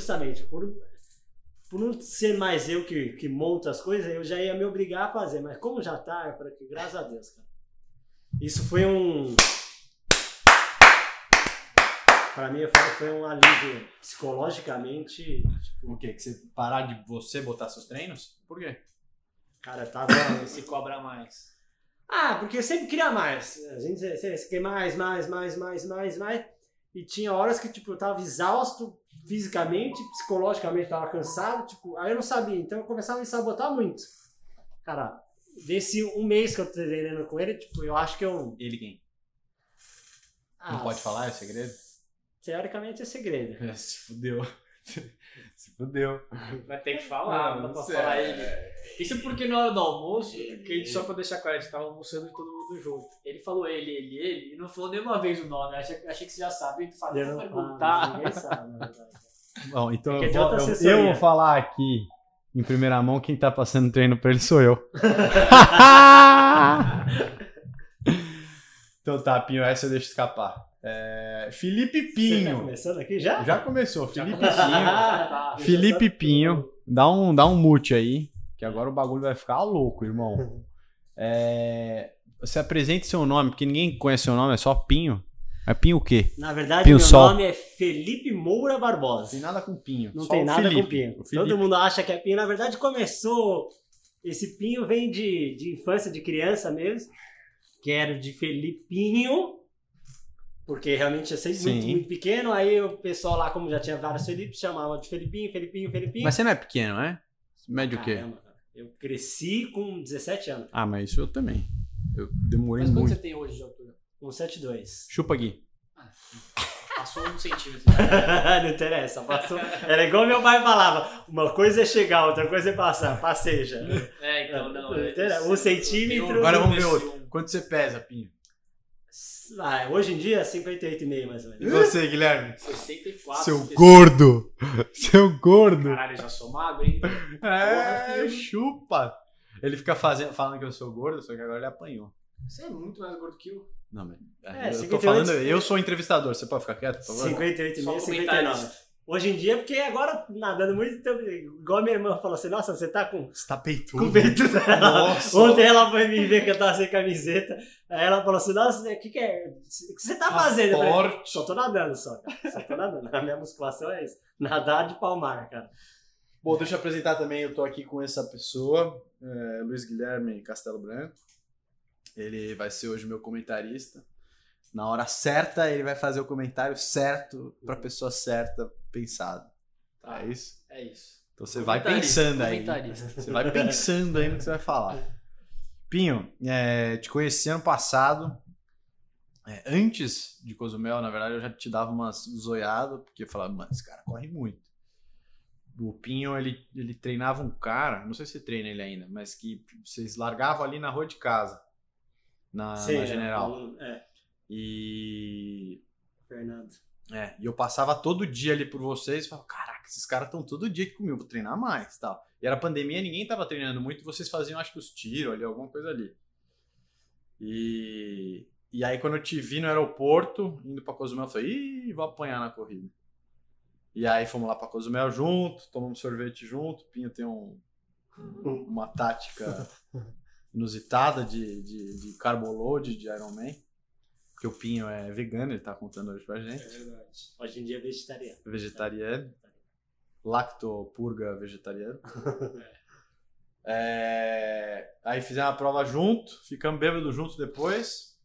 justamente por, por não ser mais eu que, que monto as coisas, eu já ia me obrigar a fazer. Mas como já tá, eu falei que graças a Deus, cara. Isso foi um. Pra mim, foi um alívio psicologicamente. O quê? Que você parar de você botar seus treinos? Por quê? Cara, tava. Se cobra mais. Ah, porque eu sempre queria mais. A gente quer mais, mais, mais, mais, mais, mais. E tinha horas que, tipo, eu tava exausto fisicamente, psicologicamente tava cansado, tipo, aí eu não sabia. Então eu começava a me sabotar muito. Cara, desse um mês que eu tô treinando com ele, tipo, eu acho que eu. Ele quem? Ah, Não pode falar, é segredo? Teoricamente é segredo. É, se fudeu. se fudeu. Vai ter que falar, não, pra sei, falar é, ele. Isso porque na hora do almoço, que a gente, só pra deixar claro, a gente tava almoçando todo mundo junto. Ele falou ele, ele, ele, e não falou nenhuma vez o nome. Achei, achei que você já sabe, tu fala, não não- perguntar. ninguém sabe, na verdade. Bom, então Porque é eu vou, eu- eu vou falar aqui em primeira mão quem tá passando treino pra ele sou eu. então tá, Pinho, essa eu deixo escapar. É, Felipe Você tá Pinho. começando aqui já? Já começou, Já Felipe começou. Pinho. Tá. Felipe Pinho, dá um, dá um mute aí, que agora o bagulho vai ficar louco, irmão. É, você apresente seu nome, porque ninguém conhece seu nome, é só Pinho. É Pinho o quê? Na verdade, Pinho meu Sol. nome é Felipe Moura Não Barbosa. tem nada com Pinho. Não tem nada Felipe. com pinho. Todo mundo acha que é pinho. Na verdade, começou. Esse pinho vem de, de infância, de criança mesmo. Que era de Felipinho. Porque realmente eu sempre muito, Sim. muito pequeno. Aí o pessoal lá, como já tinha vários Felipes, chamava de Felipinho, Felipinho, Felipinho. Mas você não é pequeno, é? Mede o quê? Caramba. Eu cresci com 17 anos. Ah, mas isso eu também. Eu demorei Mas quanto muito. você tem hoje de altura? Com 7,2. Chupa aqui. Passou um centímetro. não interessa. Passou. Era igual meu pai falava: uma coisa é chegar, outra coisa é passar. Passeja. É, então não. Não é- interessa. Um centímetro. Agora vamos ver outro. Quanto você pesa, Pinho? Ah, hoje em dia, 58,5 mais ou E menos. você, Guilherme? 64. Seu 65. gordo! Seu gordo! Caralho, eu já sou magro, hein? É, Porra, chupa! Ele fica fazendo, falando que eu sou gordo, só que agora ele apanhou. Você é muito mais gordo que eu. Não, mas. É, eu tô 58. falando, eu sou o entrevistador, você pode ficar quieto, por favor? 58,5, Só 59. Hoje em dia, porque agora nadando muito, então, igual a minha irmã falou assim: Nossa, você tá com, Você tá peitudo. com peito. Nossa. Ontem ela foi me ver que eu tava sem camiseta. Aí ela falou assim: Nossa, o que, que é? O que você tá fazendo? Eu falei, forte. Só tô nadando, só, cara. Só tô nadando. A minha musculação é isso: nadar de palmar, cara. Bom, deixa eu apresentar também, eu tô aqui com essa pessoa, é, Luiz Guilherme Castelo Branco. Ele vai ser hoje meu comentarista. Na hora certa, ele vai fazer o comentário certo pra pessoa certa, pensado. Tá. É isso? É isso. Então você vai pensando aí. comentarista. Você vai pensando aí no que você vai falar. Pinho, é, te conheci ano passado. É, antes de Cozumel, na verdade, eu já te dava umas zoiadas, porque eu falava, mano, esse cara corre muito. O Pinho, ele, ele treinava um cara, não sei se treina ele ainda, mas que vocês largavam ali na rua de casa, na, Sei, na né? General. É, E Fernando. é, e eu passava todo dia ali por vocês e falava, caraca, esses caras estão todo dia aqui comigo, vou treinar mais tal. E era pandemia, ninguém tava treinando muito, vocês faziam acho que os tiros ali, alguma coisa ali. E, e aí quando eu te vi no aeroporto, indo pra Cozumel, eu falei, ih, vou apanhar na corrida. E aí fomos lá pra Cozumel junto, tomamos sorvete junto, o Pinho tem um, uma tática inusitada de, de, de carboload de Ironman. Porque o Pinho é vegano, ele tá contando hoje pra gente. É verdade. Hoje em dia é vegetariano. Vegetariano. Lactopurga vegetariano. É, Aí fizemos a prova junto, ficamos bêbados juntos depois.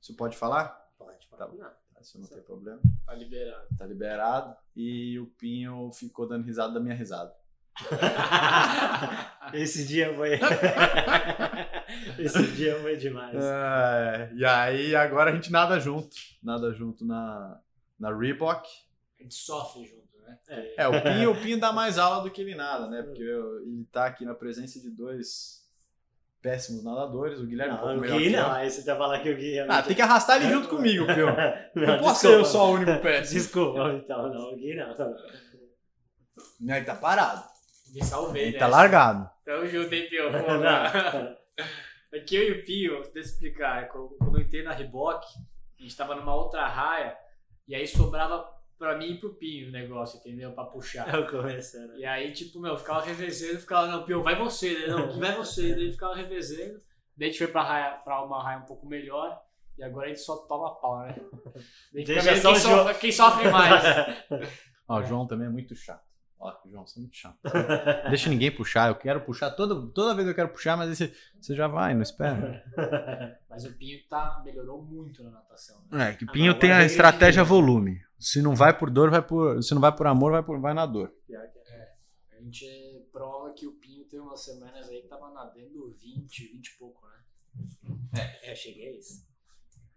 Você pode falar? Pode, pode. Tá. Não. Isso não tem problema. Tá liberado. Tá liberado. E o Pinho ficou dando risada da minha risada. Esse dia foi. Esse dia foi demais. É, e aí agora a gente nada junto. Nada junto na, na Reebok. A gente sofre junto, né? É. É, o Pinho, o Pinho dá mais aula do que ele nada, né? Porque eu- ele tá aqui na presença de dois péssimos nadadores. O Guilherme é um Não, pouco o Gui não. Aí você tá falando que o Gui é. Ah, tem que arrastar ele junto comigo, Pio. Não, Não posso ser eu só o único péssimo. Desculpa, então, não, o Gui não. Não, Ele tá parado. Me salvei, né? tá largado. Tamo junto, hein, Pio? Vamos lá. Aqui eu e o Pio, deixa eu explicar. Quando eu entrei na Reebok, a gente tava numa outra raia, e aí sobrava pra mim e pro Pinho o negócio, entendeu? Pra puxar. É o começo, né? E aí, tipo, meu, ficava revezando, ficava, não, Pinho, vai você, né? Não, que vai você. Daí ficava revezando. Daí a gente foi pra, raia, pra uma raia um pouco melhor. E agora a gente só toma pau, né? Deixa só quem, sofre, quem sofre mais. Ó, o João também é muito chato. Ó, o João, você é muito chato. Deixa ninguém puxar, eu quero puxar, toda, toda vez eu quero puxar, mas aí você, você já vai, não espera. Mas o Pinho tá, melhorou muito na natação. Né? É, que Ah, Pinho tem a é estratégia volume. Se não vai por dor, vai por. Se não vai por amor, vai, por, vai na dor. Que é. A gente prova que o Pinho teve umas semanas aí que tava nadando 20, 20 e pouco, né? É, eu cheguei a isso.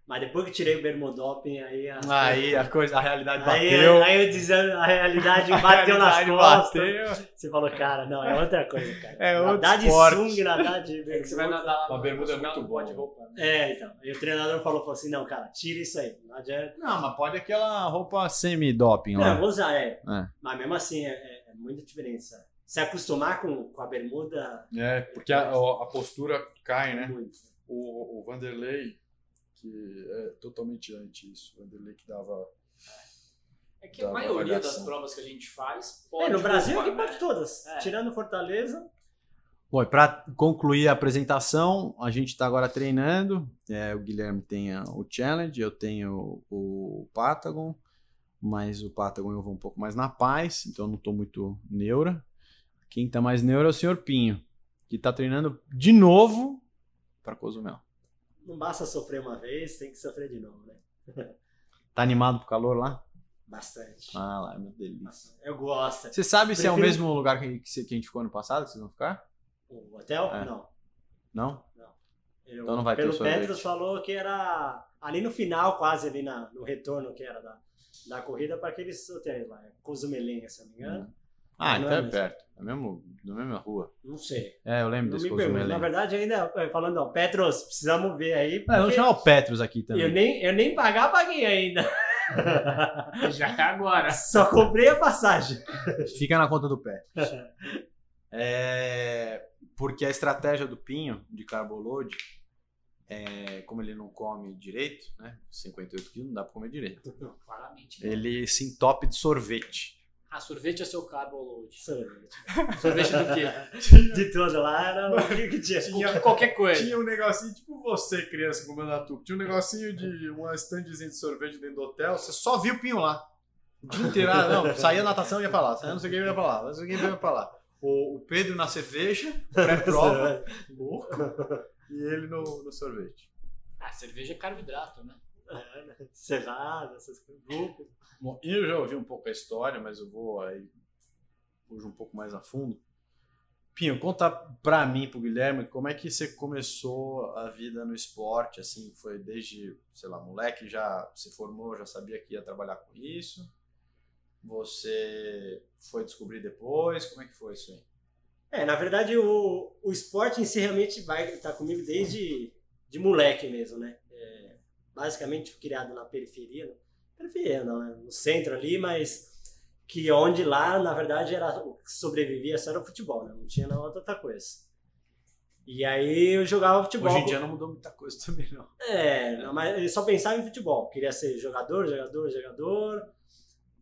Mas depois que tirei o bermudoping, aí a... Aí a coisa, a realidade Aí, bateu. aí eu dizendo, a realidade bateu A nas costas. bateu. Você falou, cara, não, é outra coisa, cara. É outro nadar de esporte. sunga, nadar de É que você vai bermuda. nadar Uma bermuda é muito boa. roupa. Né? É, então. E o treinador falou, falou assim, não, cara, tira isso aí. Não adianta. Não, mas pode aquela roupa semi-doping Não, lá. vou usar, é. É. Mas mesmo assim, é, é, é muita diferença. Se acostumar com, com a bermuda, É, porque a, a postura cai, é muito. O, o Vanderlei, que é totalmente anti isso. O Vanderlei que dava. É que a Da maioria das provas que a gente faz É, pode no Brasil roupa, aqui né? pode todas. É. Tirando Fortaleza, Bom, e para concluir a apresentação, a gente está agora treinando. É, o Guilherme tem a- o Challenge, eu tenho o Patagon, mas o Patagon eu vou um pouco mais na paz, então eu não estou muito neura. Quem está mais neura é o Sr. Pinho, que está treinando de novo para Cozumel. Não basta sofrer uma vez, tem que sofrer de novo, né? Tá animado pro calor lá? Bastante. Ah, lá, meu delícia. Eu gosto. Você sabe se é o Prefiro- mesmo lugar que, que a gente ficou ano passado, que vocês vão ficar? O hotel? É. Não. Não? Eu- Então não vai ter Pelo sorvete. Petros falou que era ali no final, quase ali na, no retorno que era da, da corrida, para aqueles hotéis lá. é Cozumelenha, se não me engano. Ah, Não então é é mesmo. perto. É mesmo, na mesma rua. Não sei. É, eu lembro Não desse. Cozumel. Na verdade, ainda é, falando, ó, Petros, precisamos ver aí. É, vamos porque chamar o Petros aqui também. eu, nem, eu nem pagar, paguei ainda. Já é agora. Só comprei a passagem. Fica na conta do Petros. É, porque a estratégia do Pinho, de carboload, é, como ele não come direito, né? 58 quilos, não dá pra comer direito. Não, claramente. Ele se entope de sorvete. Ah, sorvete é seu carbo load. Sorvete. Sorvete do quê? De tudo lá era o que, que tinha. Qualquer- Qualquer coisa. Tinha um negocinho, tipo você, criança, com Mandatuba. Tinha um negocinho de uma standzinha de sorvete dentro do hotel. Você só viu o Pinho lá. O dia inteiro. ah, Não, saía natação e ia pra lá. Saía não sei o que ia pra lá. Não sei o que ia pra lá. O, o Pedro na cerveja, pré-prova, louco. E ele no, no sorvete. Ah, cerveja é carboidrato, né? Cerrado, essas coisas. Bom, eu já ouvi um pouco a história, mas eu vou aí hoje um pouco mais a fundo. Pinho, conta pra mim, pro Guilherme, como é que você começou a vida no esporte? Assim, foi desde, sei lá, moleque, já se formou, já sabia que ia trabalhar com isso? Você foi descobrir depois? Como é que foi isso aí? É, na verdade, o, o esporte em si realmente vai estar comigo desde de moleque mesmo, né? Basicamente criado na periferia, né? periferia não, né? no centro ali, mas que onde lá, na verdade, era o que sobrevivia só era o futebol, né? Não tinha nada outra coisa. E aí eu jogava futebol. Hoje em dia não mudou muita coisa também, não. É, não, mas eu só pensava em futebol. Queria ser jogador, jogador, jogador.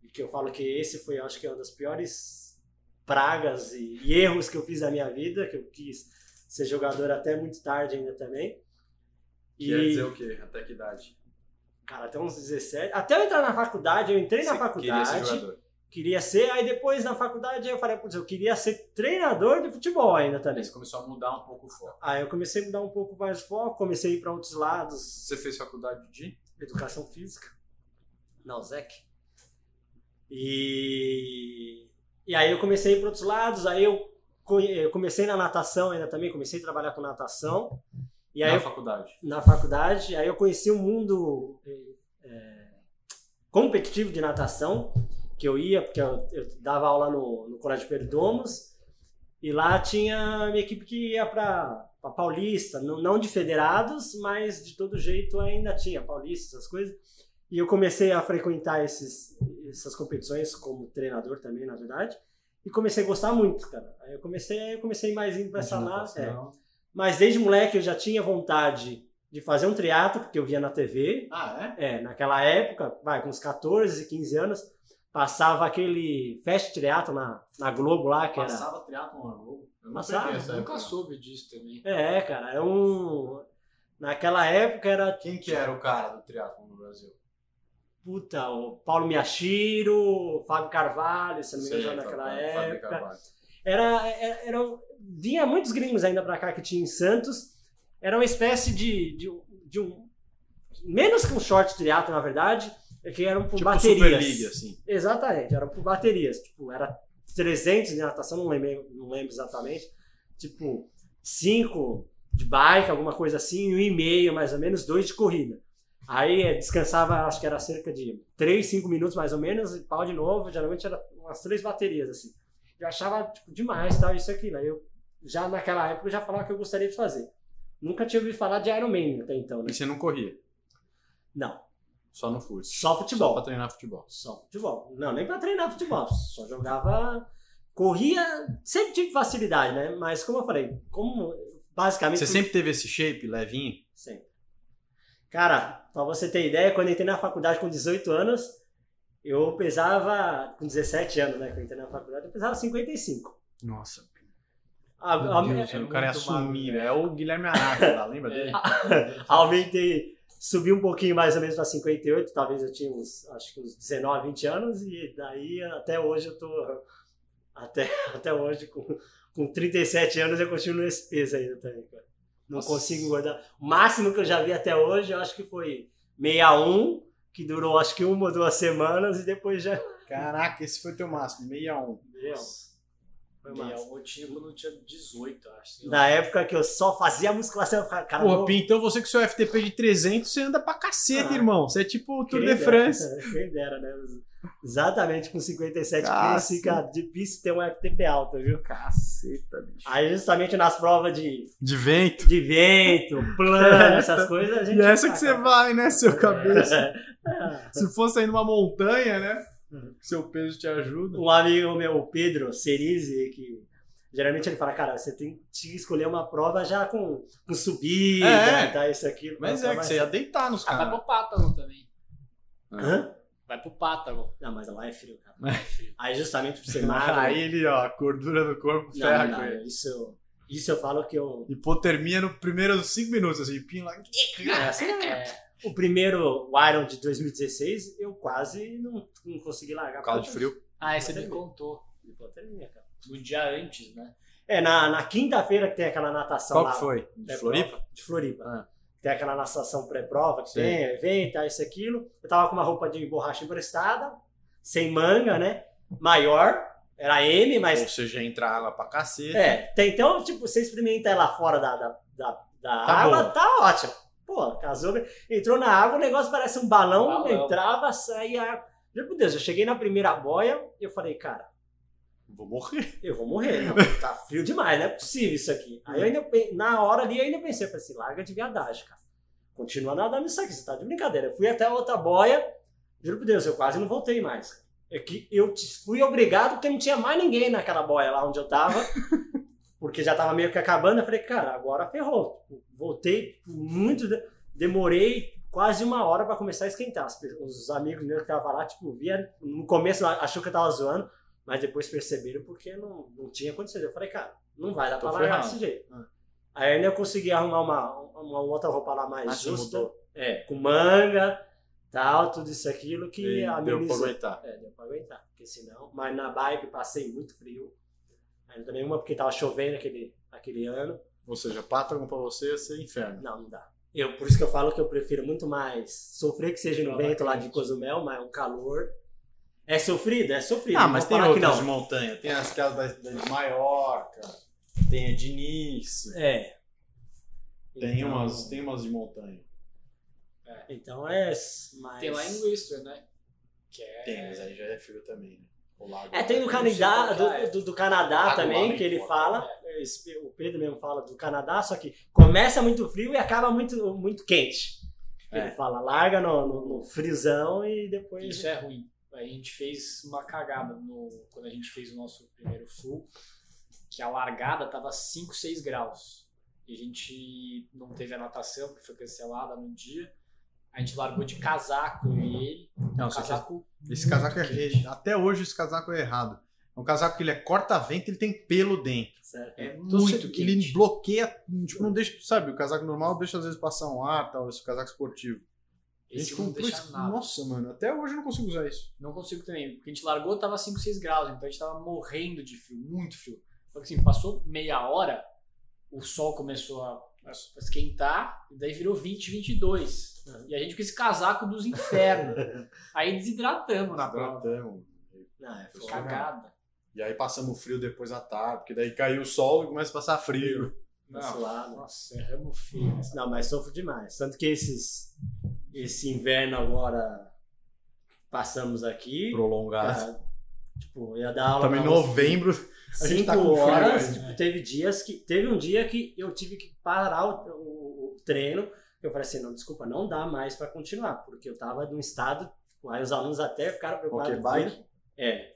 E que eu falo que esse foi, acho que, uma das piores pragas e, e erros que eu fiz na minha vida, que eu quis ser jogador até muito tarde ainda também. Quer dizer o quê? Até que idade? cara, até uns 17. Até eu entrar na faculdade, eu entrei na Você queria ser faculdade. jogador? Queria ser, aí depois na faculdade eu falei, putz, eu queria ser treinador de futebol ainda também. Você começou a mudar um pouco o foco. Aí eu comecei a mudar um pouco mais o foco, comecei a ir para outros lados, Você fez faculdade de? educação física na USEC. E, e aí eu comecei a ir para outros lados, aí eu comecei na natação ainda também, comecei a trabalhar com natação. E aí na eu- faculdade. na faculdade, aí eu conheci um mundo é, competitivo de natação, que eu ia, porque eu, eu dava aula no, no Colégio Perdomos, e lá tinha minha equipe que ia para Paulista, não, não de federados, mas de todo jeito ainda tinha Paulista, essas coisas. E eu comecei a frequentar esses, essas competições como treinador também, na verdade, e comecei a gostar muito, cara. Aí eu comecei, eu comecei mais indo para essa lá. é. Mas desde moleque eu já tinha vontade de fazer um triatlo, porque eu via na TV. Ah, é? É, naquela época, vai, com uns 14, 15 anos, passava aquele Fast Triatlo na, na Globo lá, que era... Passava triatlon na Globo. Eu Passava, Eu nunca soube disso também. É, cara, é um... Naquela época era, Quem que era o cara do triatlon no Brasil? puta, o Paulo Miyashiro, o Fábio Carvalho, se não me engano, naquela época. Carvalho. Era, era, era- vinha muitos gringos ainda pra cá que tinha em Santos. Era uma espécie de, de, de um. Menos que um short triatlo, na verdade, é que eram por Tipo baterias. Super League, assim. Exatamente, eram por baterias. Tipo, era 300 de natação, não lembro, não lembro exatamente. Tipo, 5 de bike, alguma coisa assim, e um e meio, mais ou menos, dois de corrida. Aí eh, descansava, acho que era cerca de 3, 5 minutos mais ou menos, e pau de novo. Geralmente era umas três baterias, assim. Eu achava tipo, demais tal, isso aquilo. Aí eu, já naquela época, eu já falava que eu gostaria de fazer. Nunca tinha ouvido falar de Ironman até então, né? E você não corria, Não, só no fute. só Só futebol. pra treinar futebol. Só futebol. Não, nem pra treinar futebol. Só jogava. Corria, sempre tive facilidade, né? Mas como eu falei, como basicamente. Você sempre teve esse shape levinho? Sempre. Cara, pra você ter ideia, quando eu entrei na faculdade com 18 anos, eu pesava. Com 17 anos, né? Que eu entrei na faculdade, eu pesava 55. Nossa. A- Meu a- Deus, é o cara ia muito sumir, magro, velho. É o Guilherme Araca lá, lembra dele? Aumentei, subi um pouquinho mais ou menos para 58, talvez eu tinha uns, acho que uns 19, 20 anos, e daí até hoje eu tô. Até, até hoje, com, com 37 anos, eu continuo nesse peso ainda também, cara. Não Nossa. consigo engordar. O máximo que eu já vi até hoje, eu acho que foi 61, que durou acho que uma ou duas semanas, e depois já. Caraca, esse foi teu máximo, 61. Meu, foi massa. eu tinha quando eu tinha 18, acho. Na época que eu só fazia musculação, eu falava, cara, vou- Pim, então você com seu FTP de 300, você anda pra cacete, Ah. irmão. Você é tipo o Tour de dera, France. Quem dera, né? Exatamente, com 57 quilos fica difícil ter um FTP alto, viu? Caceta, bicho. Aí justamente nas provas de, De vento. de vento, plano, essas coisas, a gente... E essa que você vai, né, seu cabeça? Se fosse aí numa montanha, né? Uhum. Seu peso te ajuda. Um amigo meu, o Pedro Cerise, que geralmente ele fala, cara, você tem que escolher uma prova já com, com subida, É. tá, isso, aquilo. Mas pra é que você ia deitar nos Ah, vai pro Pátago também. mais- Hã? Vai pro Pátago. Não, mas lá é frio, cara. É frio. Aí justamente por ser magro... Aí ele, ó, a gordura do corpo não, ferra não, com ele. isso, isso eu falo que eu... Hipotermia no primeiros 5 minutos, assim, pin lá. É, assim, É, O primeiro Iron de 2016, eu quase não, não consegui largar. Causa de frio. Ah, você me contou. Hipotermia, cara. No dia antes, né? É, na, na quinta-feira que tem aquela natação Qual lá. que foi? De pré-prova, Floripa? De Floripa. Ah. Tem aquela natação pré-prova que Sim. tem, evento, ah, isso, aquilo. Eu tava com uma roupa de borracha emprestada, sem manga, né? Maior, era M, mas Ou seja, entra água pra cacete. É, tem, então, tipo, você experimenta ela fora da, da, da, da Tá água, bom. tá ótimo. Pô, casou, entrou na água, o negócio parece um balão, Balão. entrava, saía. Meu Deus, eu cheguei na primeira boia, eu falei, cara, Vou morrer. eu vou morrer, não, tá frio demais, não é possível isso aqui. Aí eu ainda, pe- na hora ali, eu ainda pensei, eu falei assim, larga de viadagem, cara. Continua nadando isso aqui, você tá de brincadeira. Eu fui até a outra boia, juro por Deus, eu quase não voltei mais. É que eu fui obrigado porque não tinha mais ninguém naquela boia lá onde eu tava. porque já tava meio que acabando. Eu falei, cara, agora ferrou. Voltei muito. de- Demorei quase uma hora pra começar a esquentar. Os amigos meus que estavam lá, tipo, via. No começo achou que eu tava zoando, mas depois perceberam porque não, não tinha acontecido. Eu falei, cara, não vai dar pra largar desse jeito. Ah. Aí ainda eu consegui arrumar uma, uma outra roupa lá mais justa. É, com manga, tal, tudo isso, aquilo que E deu pra amenizou. aguentar. É, deu pra aguentar, porque senão. Mas na bike passei muito frio. Ainda também uma porque tava chovendo aquele, aquele ano. Ou seja, Patagon pra você ia ser inferno. Não, não dá. Eu, por isso que eu falo que eu prefiro muito mais sofrer que seja no Não, vento lá de. Cozumel, mas um calor. É sofrido? É sofrido. Ah, não mas tem outras de não. montanha. Tem as casas da, da de Maiorca, tem a de Nice, É. tem, Então- umas, tem umas de montanha. Então é. Mas... Tem lá em Whistler, né? Que é... Tem, mas aí já é frio também, né? É, tem do Canadá, que é. do, do, do Canadá também, que ele fala. Esse- O Pedro mesmo fala do Canadá, só que começa muito frio e acaba muito, muito quente. É. Ele fala, larga no, no, no friozão e depois. Isso é ruim. A gente fez uma cagada no, quando a gente fez o nosso primeiro full, que a largada tava 5, 6 graus. e a gente não teve a natação, porque foi cancelada no dia. A gente largou de casaco, e ele. Não, Um que casaco. esse casaco é. muito Até hoje esse casaco é errado. É um casaco que ele é corta-vento ele tem pelo dentro. Certo. É Então, muito você- quente. Ele bloqueia, tipo, não deixa, sabe, o casaco normal deixa às vezes passar um ar, tal, esse casaco esportivo. A Esse gente não comprou deixa isso. nada. Nossa, mano, até hoje eu não consigo usar isso. Não consigo também, porque a gente largou, tava 5, 6 graus, então a gente tava morrendo de frio, muito frio. Só que assim, passou meia hora, o sol começou a a esquentar, e daí virou 20, 22. E a gente com esse casaco dos infernos. Aí desidratamos na prova. Hidratamos. Ah, é. Cagada. E aí passamos frio depois à tarde, porque daí caiu o sol e começa a passar frio. Não, suado. nossa, erramos nessa Não, mas sofro demais. Tanto que esses, esse inverno agora passamos aqui. Prolongado. cara, tipo, ia dar aula. Também novembro, a gente Cinco tá com frio horas. ainda. tipo, teve dias que. Teve um dia que eu tive que parar o, o- o treino. Eu falei assim, não, desculpa, não dá mais pra continuar, porque eu tava num estado. tipo, Aí os alunos até ficaram preocupados. Ok, bike? É.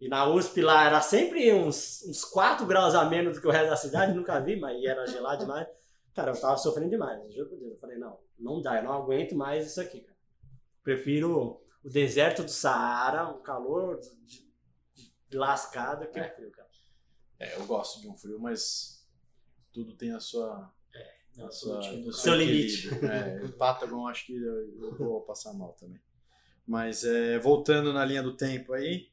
E na USP lá era sempre uns, uns 4 graus a menos do que o resto da cidade, nunca vi, mas era gelado demais. Cara, eu tava sofrendo demais, juro por Deus. Eu falei, não, não dá, eu não aguento mais isso aqui, cara. Prefiro o deserto do Saara, um calor de, de lascado que é frio, cara. É, eu gosto de um frio, mas tudo tem a sua. Não, a sua, último do o Seu limite. É, o Patagon acho que eu, eu vou passar mal também. Mas é, voltando na linha do tempo aí,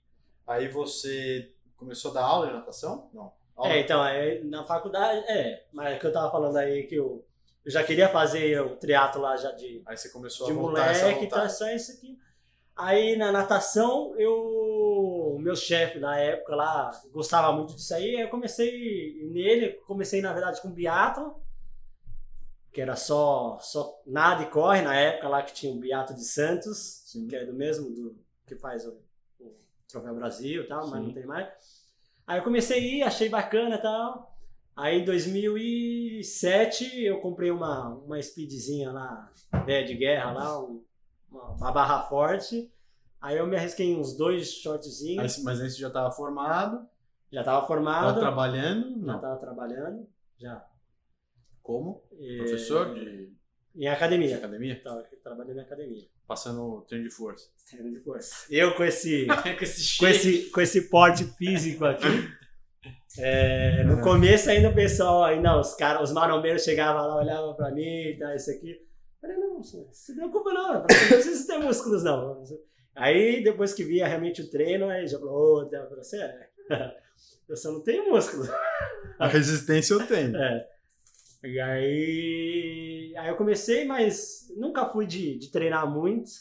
aí você começou a dar aula de natação? Não. Aula? É, então, é, na faculdade, é, mas é que eu tava falando aí que eu, eu já queria fazer o triatlo lá já de, Aí você começou de a voltar essa moleque, tá vontade. só isso aqui. Aí na natação, eu, o meu chefe na época lá gostava muito disso aí, aí eu comecei nele, comecei na verdade com biatlo, que era só, só nada e corre na época lá que tinha o biatlo de Santos, Sim. que é do mesmo do que faz o, o Troféu Brasil e tal, mas Sim. não tem mais. Aí eu comecei a ir, achei bacana e tal. Aí em 2007 eu comprei uma, uma speedzinha lá, velha de guerra lá, um- uma, barra forte. Aí eu me arrisquei em uns dois shortzinhos, Aí- mas aí você já estava formado, já tava estava formado, trabalhando? já Não. tava trabalhando, já. Como? E- Professor de, Em de academia. academia? Tava trabalhando em academia. Passando treino de força. Treino de força. Eu com esse, com esse com esse, com esse porte físico aqui. é, no começo ainda o pessoal, ainda os caras, os marombeiros chegavam lá, olhavam pra mim e tal, isso aqui. Eu falei, não, se preocupa não, não precisa ter músculos não. Aí depois que via realmente o treino, aí já falou, ô, Theo, você é. Eu só não tenho músculo. A resistência eu tenho. É. E aí, aí eu comecei, mas nunca fui de, de treinar muito.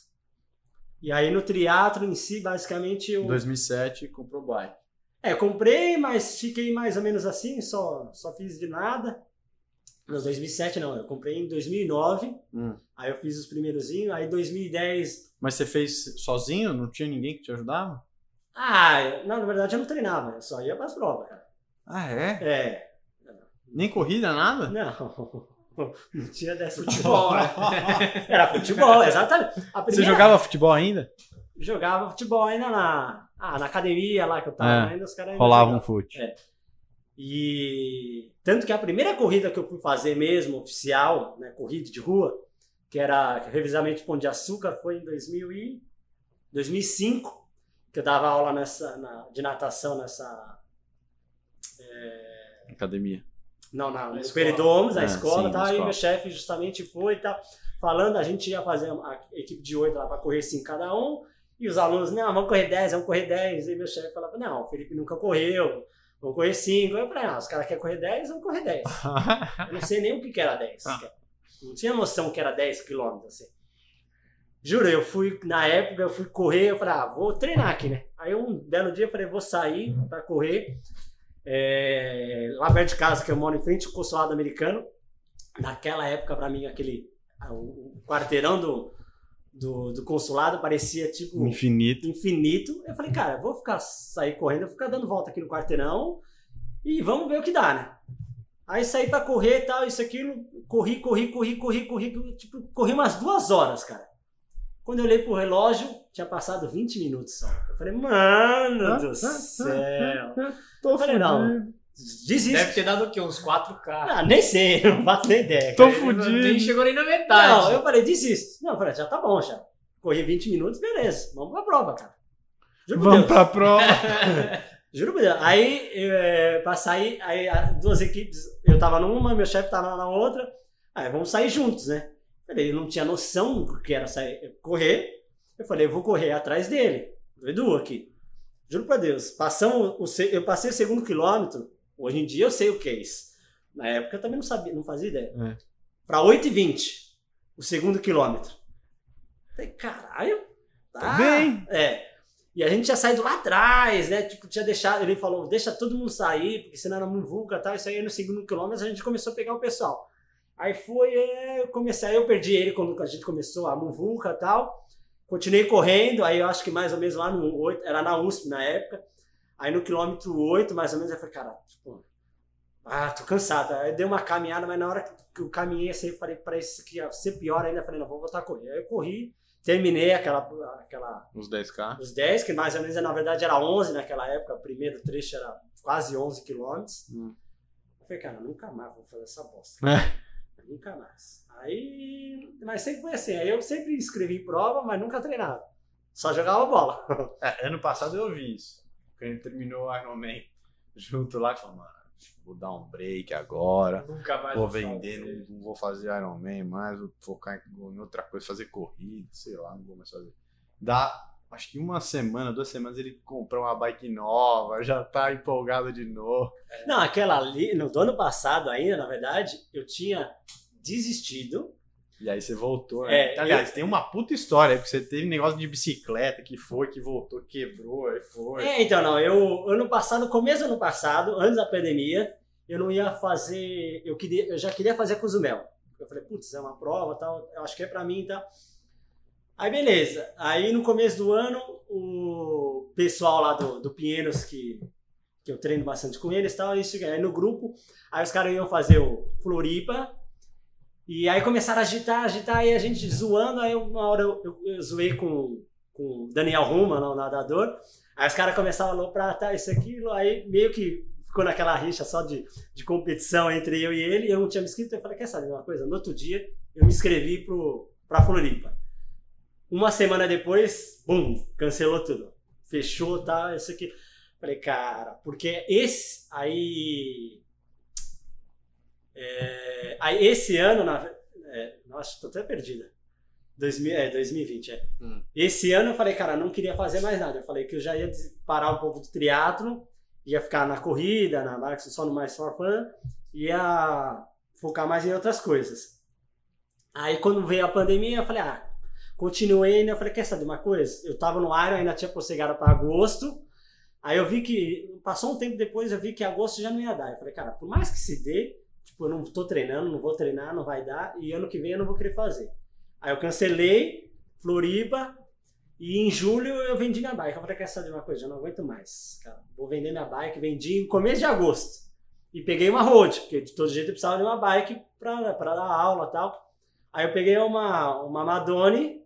E aí no triatlo em si, basicamente, eu Em 2007 comprou bike. é, comprei, mas fiquei mais ou menos assim, só, só fiz de nada. Não, 2007 não, eu comprei em 2009, Hum. aí eu fiz os primeirozinhos, aí 2010... Mas você fez sozinho? Não tinha ninguém que te ajudava? Ah, não, na verdade eu não treinava, eu só ia pras provas, cara. Ah, é? É, Nem corrida, nada? não, não tinha dessa. Futebol, né? Era futebol, exatamente. A Você primeira- jogava futebol ainda? Jogava futebol ainda na, ah, na academia lá que eu tava, É, ainda os caras Rolava um jogavam. fute. É. E tanto que a primeira corrida que eu fui fazer mesmo, oficial, né, corrida de rua, que era revisamento de Pão de Açúcar, foi em 2000 e 2005, que eu dava aula nessa, na- de natação nessa. Academia. Não, Na não, escola. a Ah, sim, e e escola. meu chefe justamente foi e tal, falando, a gente ia fazer a equipe de oito lá para correr cinco cada um, e os alunos, não, vamos correr 10, vamos correr 10, e meu chefe falava, não, o Felipe nunca correu, vamos correr 5, eu falei, não, os caras querem correr 10, vamos correr 10. Eu não sei nem o que que era 10. Ah. Não tinha noção que era 10 quilômetros, assim. Juro, eu fui, na época, eu fui correr, eu falei, ah, vou treinar aqui, né? Aí um belo dia eu falei, vou sair pra correr. É, lá perto de casa, que eu moro em frente ao consulado americano. Naquela época, pra mim, aquele o o quarteirão do, do, do consulado parecia tipo Infinito. infinito. Eu falei, cara, vou ficar sair correndo, vou ficar dando volta aqui no quarteirão e vamos ver o que dá, né? Aí saí pra correr e tal, isso, aquilo, corri, corri, corri, corri, corri, corri, tipo, corri umas duas horas, cara. Quando eu olhei pro relógio, tinha passado 20 minutos só. Eu falei, mano do céu. Tô Eu falei, não. Desisto. Deve ter dado o quê? Uns 4K. Ah, nem sei, não faço nem ideia. Tô cara. fudido. Nem chegou nem na metade. Não, eu falei, desisto. Não, eu falei, já tá bom, já. Corri 20 minutos, beleza. Vamos pra prova, cara. Juro Vamos pra prova. Juro por Deus. Aí, é, pra sair, aí a- duas equipes, eu tava numa, meu chefe tava na outra. Aí, vamos sair juntos, né? Falei, eu não tinha noção do que era sair, correr. Eu falei, eu vou correr atrás dele, do Edu aqui. Juro pra Deus. Passamos eu passei o segundo quilômetro. Hoje em dia eu sei o que é isso. Na época eu também não sabia, não fazia ideia. É. Pra 8h20, o segundo quilômetro. Falei, caralho. Tá bem. É. E a gente tinha saído lá atrás, né? Tipo, tinha deixado. Ele falou, deixa todo mundo sair, porque senão era muvuca e tal. Isso aí no segundo quilômetro a gente começou a pegar o pessoal. Aí foi, é, eu comecei, aí eu perdi ele quando a gente começou a muvuca e tal. Continuei correndo, aí eu acho que mais ou menos lá no 8, era na USP na época. Aí no quilômetro 8, mais ou menos, eu falei, cara, tipo, ah, tô cansado. Aí dei uma caminhada, mas na hora que eu caminhei assim, eu falei, para isso aqui ó, ser pior ainda, eu falei, não, vou voltar a correr. Aí eu corri, terminei aquela, aquela Uns 10k. os 10, que mais ou menos na verdade era 11 naquela época, o primeiro trecho era quase 11 quilômetros. Hum. Eu falei, cara, nunca mais vou fazer essa bosta. É. Nunca mais. Aí, mas sempre foi assim, aí eu sempre escrevi prova, mas nunca treinava. Só jogava bola. É, ano passado eu vi isso. Quando ele terminou o Iron Man junto lá, falou, mano, vou dar um break agora. Nunca mais Vou vender, não, não vou fazer Iron Man mais, vou focar em, em outra coisa, fazer corrida, sei lá, não vou mais fazer. Dá, acho que uma semana, duas semanas ele comprou uma bike nova, já tá empolgado de novo. Não, aquela ali, no do ano passado ainda, na verdade, eu tinha desistido. E aí você voltou, né? É, Aliás, tem uma puta história, porque você teve negócio de bicicleta que foi, que voltou, quebrou, aí foi. É, então, não, eu, ano passado, começo do ano passado, antes da pandemia, eu não ia fazer, eu, queria, eu já queria fazer Cozumel. Eu falei, putz, é uma prova tal, eu acho que é pra mim e tal. Aí, beleza. Aí, no começo do ano, o pessoal lá do, do Pinheiros, que, que eu treino bastante com eles e tal, isso, aí no grupo, aí os caras iam fazer o Floripa, e aí começaram a agitar, agitar, aí a gente zoando, aí uma hora eu, eu, eu zoei com, com o Daniel Ruma, o nadador, Aí os caras começaram a aloprar, tá, isso, aquilo, aí meio que ficou naquela rixa só de, de competição entre eu e ele, eu não tinha me inscrito, eu falei, quer saber uma coisa? No outro dia, eu me inscrevi pro, pra Floripa. Uma semana depois, bum, cancelou tudo. Fechou, tá, isso aqui. Falei, cara, porque esse, aí... é, aí esse ano, na, é, nossa, tô até perdida. 2000, é, 2020, é. Hum. Esse ano eu falei, cara, não queria fazer mais nada. Eu falei que eu já ia parar um pouco do triatlo, ia ficar na corrida, na bike, só no mais for fun, ia focar mais em outras coisas. Aí quando veio a pandemia, eu falei, ah, continuei ainda. Eu falei, quer saber uma coisa? Eu tava no Iron, ainda tinha postergado para agosto. Aí eu vi que, passou um tempo depois, eu vi que agosto já não ia dar. Eu falei, cara, por mais que se dê, tipo, eu não tô treinando, não vou treinar, não vai dar, e ano que vem eu não vou querer fazer. Aí eu cancelei Floripa e em julho eu vendi minha bike. Eu falei, quer saber uma coisa? Eu não aguento mais, cara. Vou vender minha bike. Vendi no começo de agosto. E peguei uma road, porque de todo jeito eu precisava de uma bike pra dar aula e tal. Aí eu peguei uma, uma Madone.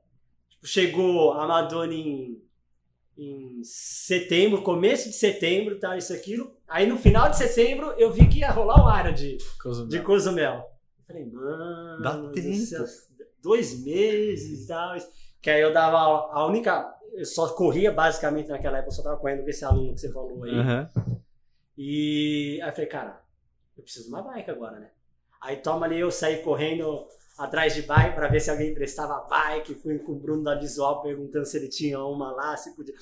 Tipo, chegou a Madone em, em setembro, começo de setembro, tal, isso, aquilo. Aí no final de setembro eu vi que ia rolar o área de, de Cozumel. Eu falei, mano, Dá tempo. dois meses e tal. Que aí eu dava a única. Eu só corria basicamente naquela época, eu só tava correndo com esse aluno que você falou aí. Aham. E aí eu falei, cara, eu preciso de uma bike agora, né? Aí toma ali, eu saí correndo atrás de bike pra ver se alguém emprestava bike. Fui com o Bruno da Visual perguntando se ele tinha uma lá, se podia.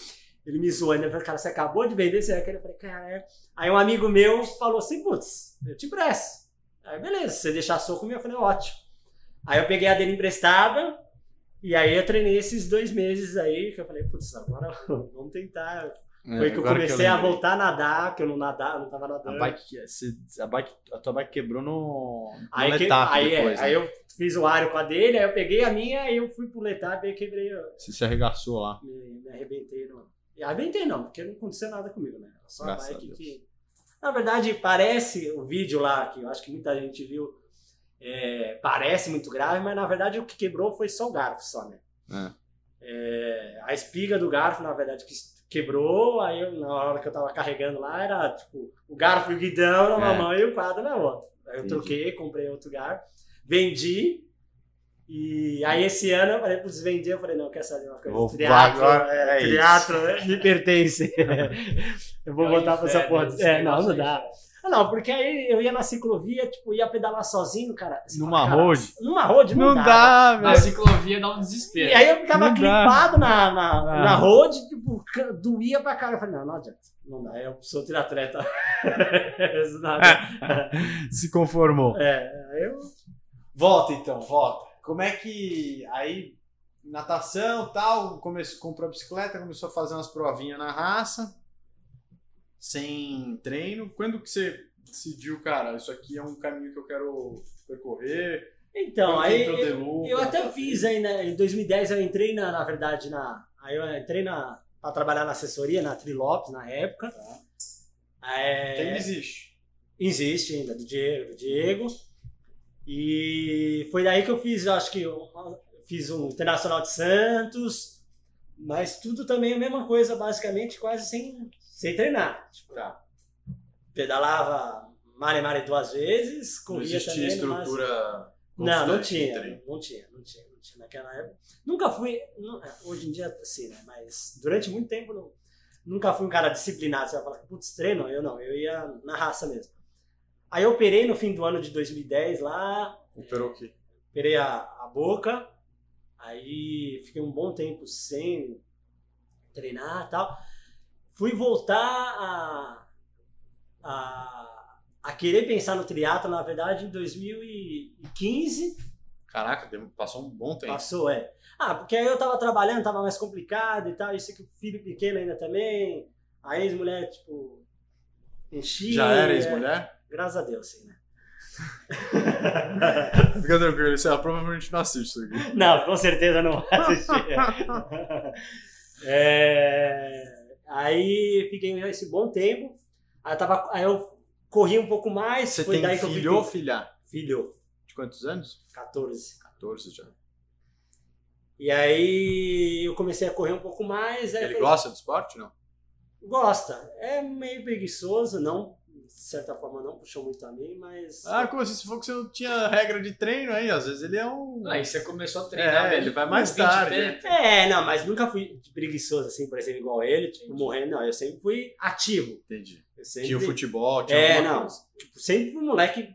Ele me zoou eu falei, cara, você acabou de vender, você quer? Eu falei, cara, é. Aí um amigo meu falou assim, putz, eu te empresto. Aí beleza, se você deixar soco meu, eu falei, ótimo. Aí eu peguei a dele emprestada, e aí eu treinei esses dois meses aí, que eu falei, putz, agora vamos tentar. Foi que eu É, Agora comecei a voltar a nadar, que eu não nadava, não tava A nadando. bike, se- a bike, a tua bike quebrou no, no Aí, que- aí, é, depois, né? aí eu fiz o aro com a dele, aí eu peguei a minha, aí eu fui pro Letap e quebrei, Você se arregaçou lá. me, me arrebentei. E arrebentei não, porque não aconteceu nada comigo, né? Era Só a Graças a bike Deus. que... Na verdade, parece, o vídeo lá, que eu acho que muita gente viu, é, parece muito grave, mas na verdade o que quebrou foi só o garfo, só, né? É. É, a espiga do garfo, na verdade, que quebrou, aí eu, na hora que eu tava carregando lá, era tipo, o garfo e o guidão numa É. mão e o quadro na outra. Aí eu Entendi. troquei, comprei outro garfo, vendi, e aí esse ano eu falei, putz, vendi, eu falei, não, quer saber uma coisa? Vou Teatro, agora, é, é né, me pertence. eu vou É voltar pra essa inferno porra. É, não, negócio não aí, dá. Ah, não, porque aí eu ia na ciclovia, tipo, ia pedalar sozinho, cara. Numa fala, road? Numa road não, Não dá. dá, Na velho. ciclovia dá um desespero. E aí eu ficava Não clipado na, na, Ah. na road, tipo, doía pra cara. Eu falei, não, não adianta. Não dá, eu sou triatleta. Se conformou. É, aí eu... Volta então, volta. Como é que aí natação, tal, começou comprou a bicicleta, começou a fazer umas provinhas na raça, sem treino. Quando que você decidiu, cara, isso aqui é um caminho que eu quero percorrer? Então, Quando aí eu, eu até fiz aí, né, em 2010 eu entrei na, na verdade, na. Aí eu entrei na. pra trabalhar na assessoria, na Trilopes, na época. É, Que ainda existe. Existe ainda, do Diego, do Diego. E foi daí que eu fiz, eu acho que eu fiz um Internacional de Santos, mas tudo também a mesma coisa, basicamente, quase sem, sem treinar. Tipo, pedalava mare mare duas vezes, Não corria existia também. estrutura Não, não tinha, não tinha, não tinha, não tinha naquela época. Nunca fui, não- é, hoje em dia sim, né? Mas durante muito tempo não, nunca fui um cara disciplinado. Você vai falar, putz, treino? Eu não, eu ia na raça mesmo. Aí eu operei no fim do ano de 2010 lá, Operou o quê? operei a, a boca, aí fiquei um bom tempo sem treinar e tal. Fui voltar a, a, a querer pensar no triatlo, na verdade, em 2015. Caraca, passou um bom tempo. Passou, é. Ah, porque aí eu tava trabalhando, tava mais complicado e tal. Isso aqui, filho pequeno ainda também. A ex-mulher, tipo, enchia. Já era é. ex-mulher? Graças a Deus, sim, né? Fica tranquilo, ela provavelmente não assiste isso aqui. Não, com certeza não vai assistir. É, Aí fiquei esse bom tempo. Aí, eu tava, aí eu corri um pouco mais. Você foi tem filho ou filha? Filho, De quantos anos? 14. 14 já. E aí eu comecei a correr um pouco mais. Ele falei, gosta do esporte, não? Gosta. É meio preguiçoso, não. De certa forma não puxou muito a mim, mas. Ah, como assim? Se for que você não tinha regra de treino aí, às vezes ele é um... Aí você começou a treinar. É, velho, ele vai mais 20 tarde, tempo. É, não, mas nunca fui preguiçoso assim, por exemplo, igual ele, tipo, morrendo, não. Eu sempre fui ativo. Entendi. Eu sempre... Tinha o futebol, tinha É, não. coisa. Tipo, sempre fui moleque.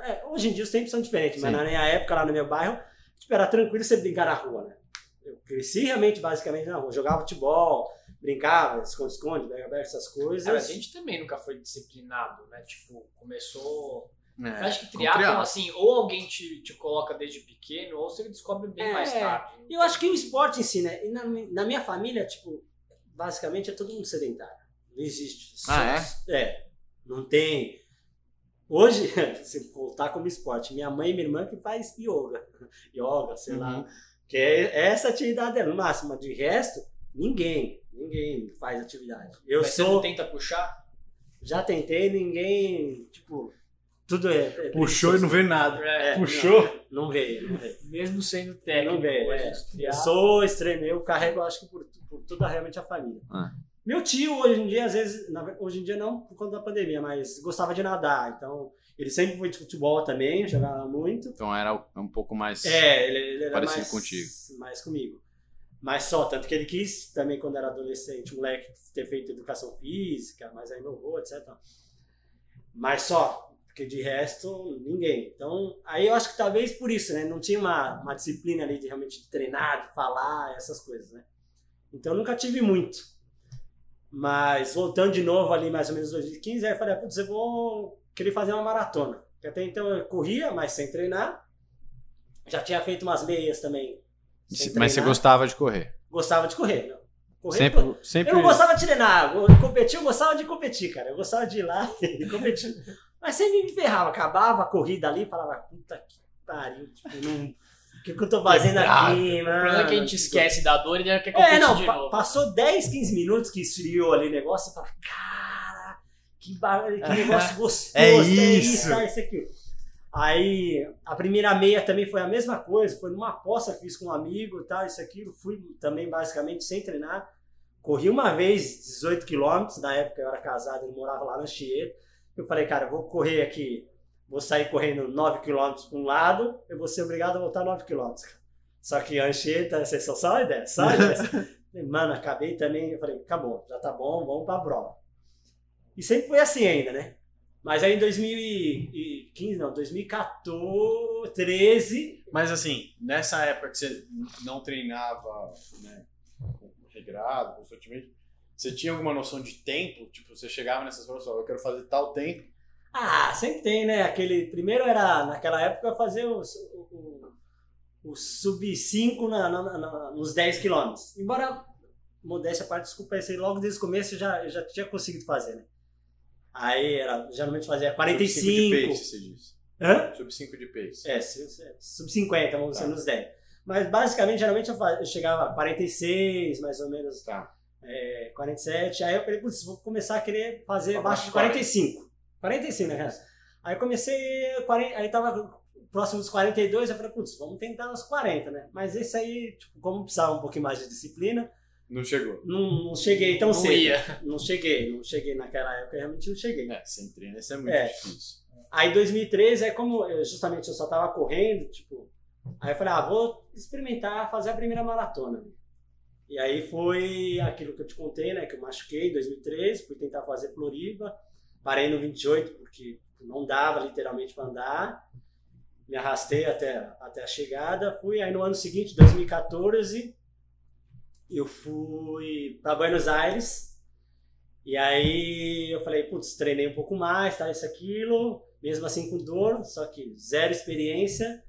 é, hoje em dia os tempos são diferentes, mas Sim. na minha época, lá no meu bairro, tipo, era tranquilo você brincar na rua, né? Eu cresci realmente, basicamente, na rua. Jogava futebol, brincava, esconde-esconde, pega-pega, essas coisas. Cara, a gente também nunca foi disciplinado, né? Tipo, começou. É, Eu acho que triatlon, triatlo. assim, ou alguém te, te coloca desde pequeno, ou você descobre bem É, mais tarde. E eu acho que o esporte em si, né? E na, na minha família, tipo, basicamente é todo mundo sedentário. Não existe. Ah, é? É. Não tem. Hoje, se voltar como esporte, minha mãe e minha irmã que faz yoga. Yoga, sei lá. Uhum. Que é essa atividade dela. No máximo, de resto, ninguém. Ninguém faz atividade. Eu Mas você sou. não tenta puxar? Já tentei, ninguém. Tipo, tudo é. é Puxou e não veio nada. É, Puxou. Não veio, não veio. Mesmo sendo técnico. Não veio, é. Eu sou extremo, eu carrego, acho que por, por toda realmente a família. Ah. Meu tio, hoje em dia, às vezes, hoje em dia não por conta da pandemia, mas gostava de nadar, então ele sempre foi de futebol também, jogava muito. Então era um pouco mais... É, ele, ele era Parecido mais, contigo. mais comigo. Mas só, tanto que ele quis também quando era adolescente, moleque, ter feito educação física, mas aí não vou, etc. Mas só, porque de resto, ninguém. Então, aí eu acho que talvez por isso, né? Não tinha uma, uma disciplina ali de realmente treinar, de falar, essas coisas, né? Então nunca tive muito. Mas voltando de novo ali, mais ou menos 2015, aí eu falei, putz, eu vou querer fazer uma maratona. Porque até então eu corria, mas sem treinar. Já tinha feito umas meias também. Mas você gostava de correr. Gostava de correr, não. Correr, Sempre... sempre... eu não gostava de treinar, eu competir, eu gostava de competir, cara. Eu gostava de ir lá e competir. Mas sempre me ferrava, acabava a corrida ali e falava, puta que pariu, tipo, não. O que, que eu tô fazendo aqui, O mano? problema é que a gente esquece da dor e já quer competir É, não, de pa- novo. passou 10, 15 minutos que esfriou ali o negócio e fala, cara, que, bar... que negócio gostoso, É é isso. isso, é isso aqui. Aí a primeira meia também foi a mesma coisa, foi numa aposta que fiz com um amigo e tal, isso aquilo. Fui também basicamente sem treinar. Corri uma vez 18 quilômetros, na época eu era casado, ele morava lá na Anchieta. Eu falei, cara, eu vou correr aqui, vou sair correndo 9 quilômetros para um lado, eu vou ser obrigado a voltar 9 quilômetros. Só que a Anchieta, vocês só sai dessa, sai dessa. Mano, acabei também, eu falei, acabou, já tá bom, vamos pra prova. E sempre foi assim ainda, né? Mas aí em 2015, não, 2014, 13. Mas assim, nessa época que você não treinava, né, regrado, constantemente, você tinha alguma noção de tempo? Tipo, você chegava nessas provas e falava, eu quero fazer tal tempo. Ah, sempre tem, né? Aquele. Primeiro era, naquela época, fazer o, o, o sub 5 na, na, na, nos 10 quilômetros. Embora, modéstia a parte, desculpa, esse logo desde o começo eu já, eu já tinha conseguido fazer, né? Aí era, geralmente fazia 45. Sub 5 de pace, você disse. Hã? Sub 5 de pace. É, sub 50, vamos dizer, nos 10. Mas basicamente, geralmente eu, faz, eu chegava a 46, mais ou menos. Tá. É, 47. Aí eu falei, putz, vou começar a querer fazer Abaixo de 45. 45, né, cara? Aí eu comecei, 40, aí tava próximo dos 42, eu falei, putz, vamos tentar os 40, né? Mas esse aí, tipo, como precisava um pouquinho mais de disciplina, Não chegou. não, não cheguei tão Não cedo. ia. Não cheguei, não cheguei naquela época, realmente não cheguei. É, sem treino, isso é muito É. difícil. Aí 2013 é como eu, justamente eu só tava correndo, tipo, aí eu falei, ah, vou experimentar fazer a primeira maratona. E aí foi aquilo que eu te contei, né, que eu machuquei em 2013, fui tentar fazer Floriba, parei no 28 porque não dava literalmente para andar. Me arrastei até, até a chegada, fui aí no ano seguinte, 2014, eu fui para Buenos Aires. E aí eu falei, putz, treinei um pouco mais, tá, isso, aquilo, mesmo assim com dor, só que zero experiência,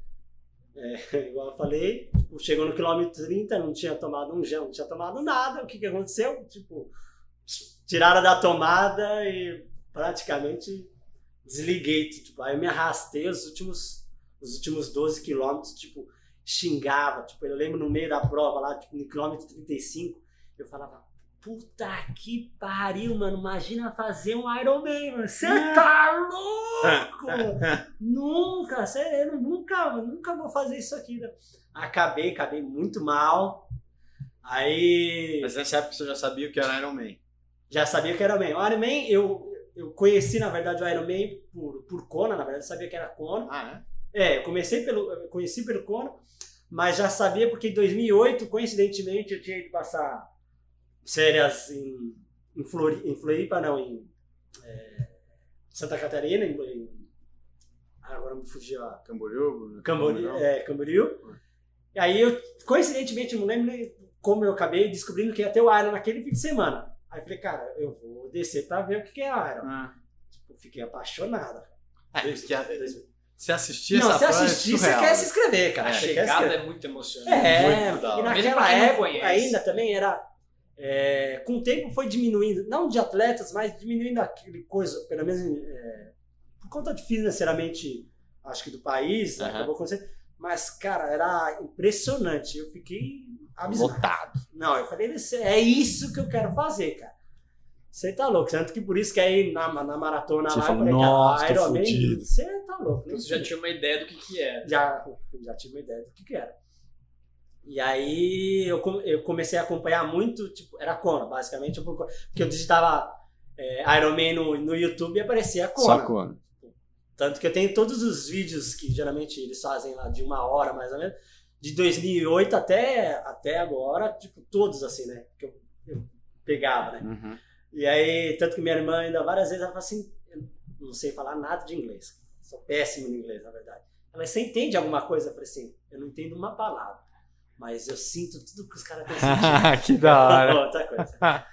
é, igual eu falei, tipo, chegou no quilômetro 30, não tinha tomado um gel, não tinha tomado nada, o que que aconteceu? Tipo, tiraram da tomada e praticamente desliguei, tipo, aí eu me arrastei os últimos, os últimos 12 quilômetros, tipo, xingava, tipo, eu lembro no meio da prova lá, tipo, no quilômetro 35, eu falava, puta que pariu, mano, imagina fazer um Ironman, mano, você tá louco! nunca, sério, eu nunca, nunca vou fazer isso aqui. né? Acabei, acabei muito mal, aí Mas nessa época você já sabia o que era Iron Man. já sabia que era Ironman. O Ironman, eu, eu conheci, na verdade, o Ironman por, por Kona, na verdade, eu sabia que era Kona. Ah, É, eu comecei pelo, eu conheci pelo Kona, mas já sabia porque em 2008, coincidentemente, eu tinha ido passar férias em, em, Flori, em Floripa, não, em é, Santa Catarina, em, em ah, agora me fugiu a é? Camboriú? Camboriú. É, Camboriú. E aí eu, coincidentemente, não lembro nem como eu acabei descobrindo que ia ter o Iron naquele fim de semana. Aí eu falei, cara, eu vou descer pra ver o que que é Iron. Ah. Tipo, fiquei apaixonado. É, Dois- dois- se assistir Não, essa se é assistir, você quer se inscrever, cara. A Você chegada é muito emocionante. É, Muito e naquela época ainda também era. é, com o tempo foi diminuindo, não de atletas, mas diminuindo aquele coisa, pelo menos é, por conta de financeiramente, acho que do país, Aham. acabou acontecendo. Mas, cara, era impressionante. Eu fiquei abismado. Lotado. Não, eu falei, é isso que eu quero fazer, cara. Você tá louco. Tanto que por isso que aí na, na maratona Você lá, falou, eu falei, "Nossa, cara, Iron Man, fudido." você tá louco. Então você já tinha uma ideia do que que é. já, já tive uma ideia do que, que era. E aí eu, eu comecei a acompanhar muito, tipo, era Kona, basicamente, porque eu digitava é, Iron Man no, no YouTube e aparecia Kona. Só quando? Tanto que eu tenho todos os vídeos que geralmente eles fazem lá de uma hora mais ou menos, de 2008 até, até agora, tipo, todos assim, né? Que eu, eu pegava, né? Uhum. E aí, tanto que minha irmã ainda várias vezes ela fala assim, eu não sei falar nada de inglês. Sou péssimo em inglês, na verdade. Ela, você entende alguma coisa? Eu falei assim, eu não entendo uma palavra. Mas eu sinto tudo que os caras estão sentindo. que da hora. Outra coisa.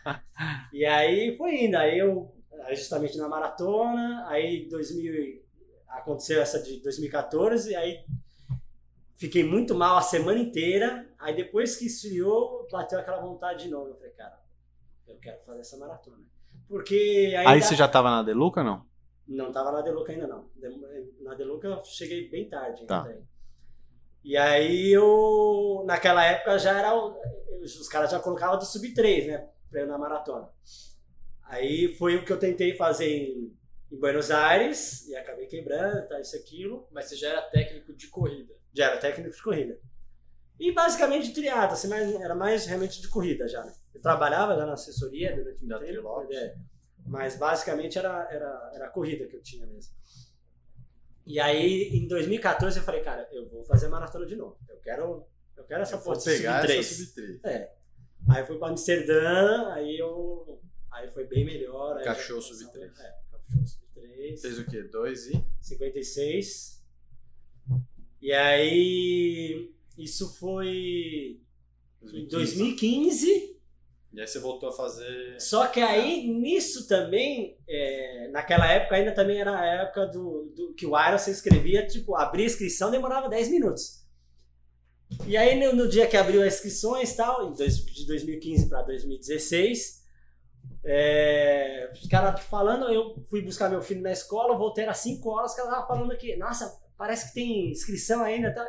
E aí foi indo. Aí eu, aí justamente na maratona, aí 2000, e- aconteceu essa de 2014, aí fiquei muito mal a semana inteira. Aí depois que esfriou, bateu aquela vontade de novo. Eu falei, cara, eu quero fazer essa maratona. Porque ainda... Aí você já tava na Deluca não? Não tava na Deluca ainda não. Na Deluca eu cheguei bem tarde. Tá. ainda. E aí eu, naquela época já era, os caras já colocavam do sub 3, né, pra eu na maratona. Aí foi o que eu tentei fazer em, em Buenos Aires e acabei quebrando, tá, isso, aquilo. Mas você já era técnico de corrida. Já era técnico de corrida. E basicamente de triatlo, assim, mas era mais realmente de corrida já, né? Eu trabalhava já na assessoria durante um Da tempo. É, mas basicamente era, era, era a corrida que eu tinha mesmo. E aí, em 2014, eu falei, cara, eu vou fazer maratona de novo. Eu quero, eu quero essa de pegar sub essa 3. sub 3. É. Aí eu fui pra Amsterdã, aí eu. Aí foi bem melhor. Cachorro já sub começava- 3. É, cachorro sub 3. Fez o quê? 2 e? 56. E aí. Isso foi em 2015. E aí você voltou a fazer. Só que aí, nisso também, é, naquela época ainda também era a época do, do que o Iron você escrevia, tipo, abrir a inscrição demorava 10 minutos. E aí no, no dia que abriu as inscrições tal, de 2015 para 2016, é, os caras falando, eu fui buscar meu filho na escola, voltei às 5 horas, os caras estavam falando aqui, nossa, parece que tem inscrição ainda. Tal.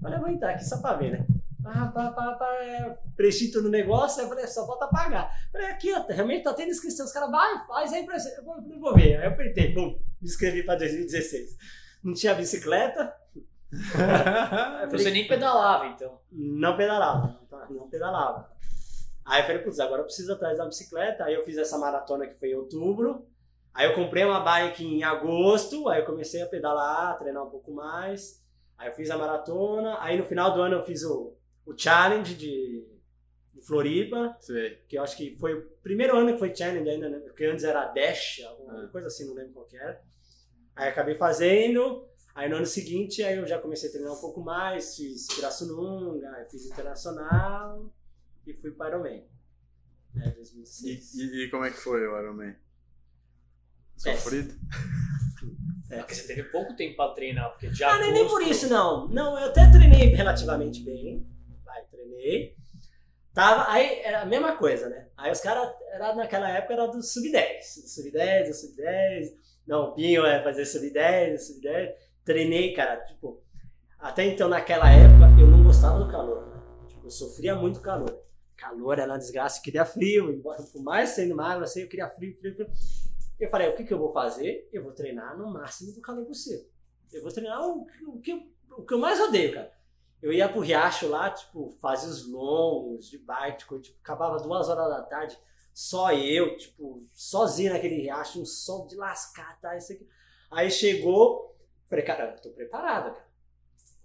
Falei, eu vou entrar aqui só pra ver, né? Ah, pá, pá, pá, é, preenchi tudo no negócio, aí eu falei, só falta pagar. Falei, aqui, ó, realmente tá tendo inscrição. Os caras, vai, faz aí pra você. Eu vou, eu vou ver. Aí eu apertei, bum, me inscrevi pra 2016. Não tinha bicicleta, eu Você falei, nem pedalava, então. não pedalava, não, tá, não pedalava. Aí eu falei, putz, agora eu preciso atrás da bicicleta. Aí eu fiz essa maratona que foi em outubro. Aí eu comprei uma bike em agosto, aí eu comecei a pedalar, treinar um pouco mais. Aí eu fiz a maratona, aí no final do ano eu fiz o, o challenge de, de Floripa, Sei. que eu acho que foi o primeiro ano que foi challenge ainda, né? Porque antes era dash, alguma Ah. coisa assim, não lembro qual que era. Aí acabei fazendo, aí no ano seguinte aí eu já comecei a treinar um pouco mais, fiz Pirassununga, fiz Internacional e fui para Ironman. Né, E, 2006. e, e como é que foi o Iron Man? Sofrido? É. Porque você teve pouco tempo pra treinar, porque de Ah, nem, nem agosto- por isso, não. Não, eu até treinei relativamente bem. Treinei. Tava, aí era a mesma coisa, né? Aí os caras, naquela época, era do sub-10. Do sub-10, do sub-10. Não, o Pinho é fazer sub-10, sub-10. Treinei, cara, tipo... Até então, naquela época, eu não gostava do calor, né? Tipo, eu sofria muito calor. Calor era uma desgraça, eu queria frio. Embora, por mais sendo magro assim, eu queria frio, frio, frio. Eu falei, o que, que eu vou fazer? Eu vou treinar no máximo do calor possível. Eu vou treinar o, o que, o que eu mais odeio, cara. Eu ia pro riacho lá, tipo, fazia os longos de bike, tipo, tipo, acabava duas horas da tarde, só eu, tipo, sozinho naquele riacho, um sol de lascar, tá, isso aqui. Aí chegou, falei, cara, eu tô preparado, cara.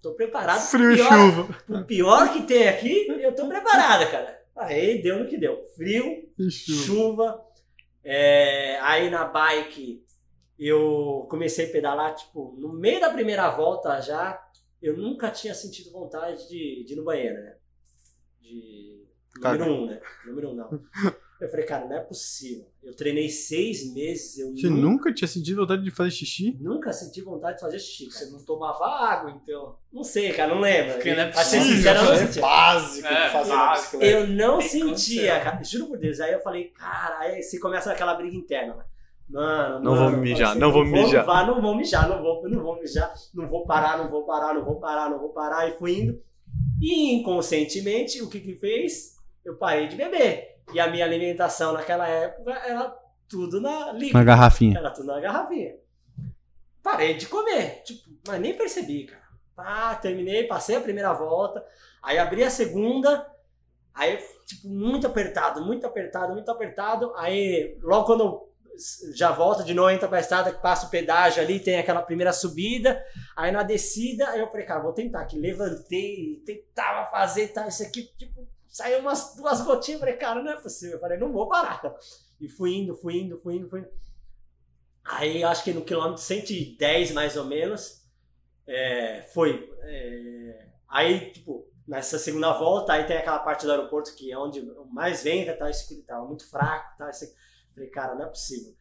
Tô preparado. Frio e Pior- chuva. O pior que tem aqui, eu tô preparada, cara. Aí deu no que deu. Frio, E chuva. É, aí na bike eu comecei a pedalar, tipo, no meio da primeira volta já, eu nunca tinha sentido vontade de, de ir no banheiro, né? De. Número Caga. um, né? Número um, não. Eu falei, cara, não é possível. Eu treinei seis meses, eu Você nunca, nunca tinha sentido vontade de fazer xixi? nunca senti vontade de fazer xixi. Você não tomava água, então. Não sei, cara, não lembro. Porque não é possível, sincero, eu não é sentia. básico É, de fazer básico. bicicleta. Eu não sentia, cara. Juro por Deus. Aí eu falei, cara, aí se começa aquela briga interna. né? Mano, Não mano, vou mijar, assim, não vou mijar. Vá, não vou mijar, não vou, não vou mijar, não vou parar, não vou parar, não vou parar, não vou parar. E fui indo. E inconscientemente, o que que fez? Eu parei de beber. E a minha alimentação naquela época era tudo na líquida. garrafinha. Era tudo na garrafinha. Parei de comer, tipo, mas nem percebi, cara. Pá, terminei, passei a primeira volta, aí abri a segunda, aí, tipo, muito apertado, muito apertado, muito apertado. Aí, logo quando eu já volto de novo, entra pra estrada, que passa o pedágio ali, tem aquela primeira subida, aí na descida, eu falei, cara, vou tentar aqui. Levantei, tentava fazer, tá, isso aqui, tipo, saiu umas duas gotinhas, falei, cara, não é possível. Eu falei, não vou parar. E fui indo, fui indo, fui indo, fui indo. Aí acho que no quilômetro 110 mais ou menos, é, foi. é, aí, tipo, nessa segunda volta, aí tem aquela parte do aeroporto que é onde mais venta, tá, isso aqui tava muito fraco, tá, isso aqui. Falei, cara, não é possível.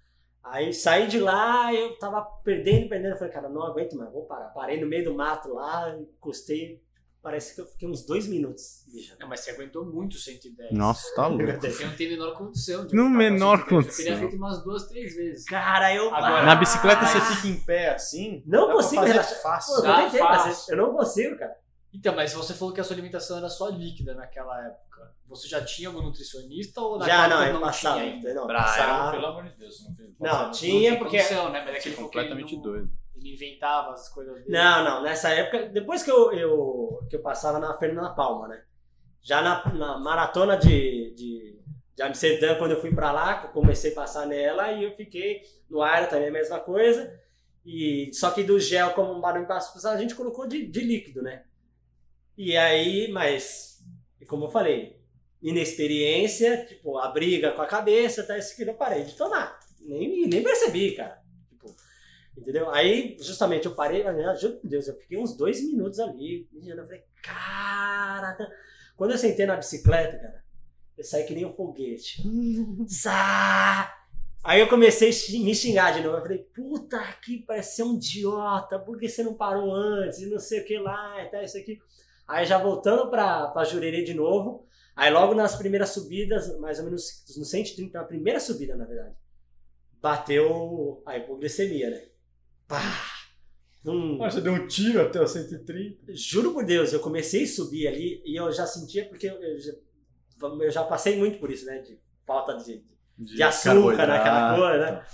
Aí saí de lá, eu tava perdendo, perdendo. Falei, cara, não aguento mais, vou parar. Parei no meio do mato lá, encostei. Parece que eu fiquei uns dois minutos. Bicho. É, mas você aguentou muito 110. Nossa, tá louco. Porque não tem menor condição. de No menor 110. Eu condição. teria feito umas duas, três vezes. Cara, eu. Agora, Na bicicleta você Ah, fica em pé assim? Não consigo fazer relaxar. Pô, fácil. eu tentei fácil. fazer. Eu não consigo, cara. Então, mas você falou que a sua alimentação era só líquida naquela época. Você já tinha algum nutricionista ou Já naquela não, época eu passava. tinha ainda? Não, Ah, passava. pelo amor de Deus, não tem Não, tinha porque. condição, né? Mas é é ele que ele completamente não- doido. Ele inventava as coisas dele. Não, não, nessa época, depois que eu, eu, que eu passava na Fernanda Palma, né? Já na, na maratona de, de, de Amsterdã, quando eu fui pra lá, eu comecei a passar nela e eu fiquei no ar também a mesma coisa. E, só que do gel, como um barulho passa, a gente colocou de, de líquido, né? E aí, mas, como eu falei, inexperiência, tipo, a briga com a cabeça, tá? Isso que eu parei de tomar. Nem, nem percebi, cara. Tipo, entendeu? Aí, justamente, eu parei, mas, juro por Deus, eu fiquei uns dois minutos ali. Eu falei, cara. tá- Quando eu sentei na bicicleta, cara, eu saí que nem um foguete. Aí eu comecei a me xingar de novo. Eu falei, puta que parece ser um idiota, por que você não parou antes? E não sei o que lá, e tal, isso aqui. Aí já voltando pra, pra Jurerê de novo. Aí logo nas primeiras subidas, mais ou menos no 130, na primeira subida, na verdade, bateu a hipoglicemia, né? Pá! Hum, você deu um tiro até o 130. juro por Deus, eu comecei a subir ali e eu já sentia, porque eu, já, eu já passei muito por isso, né? De falta de, de açúcar naquela coisa, né?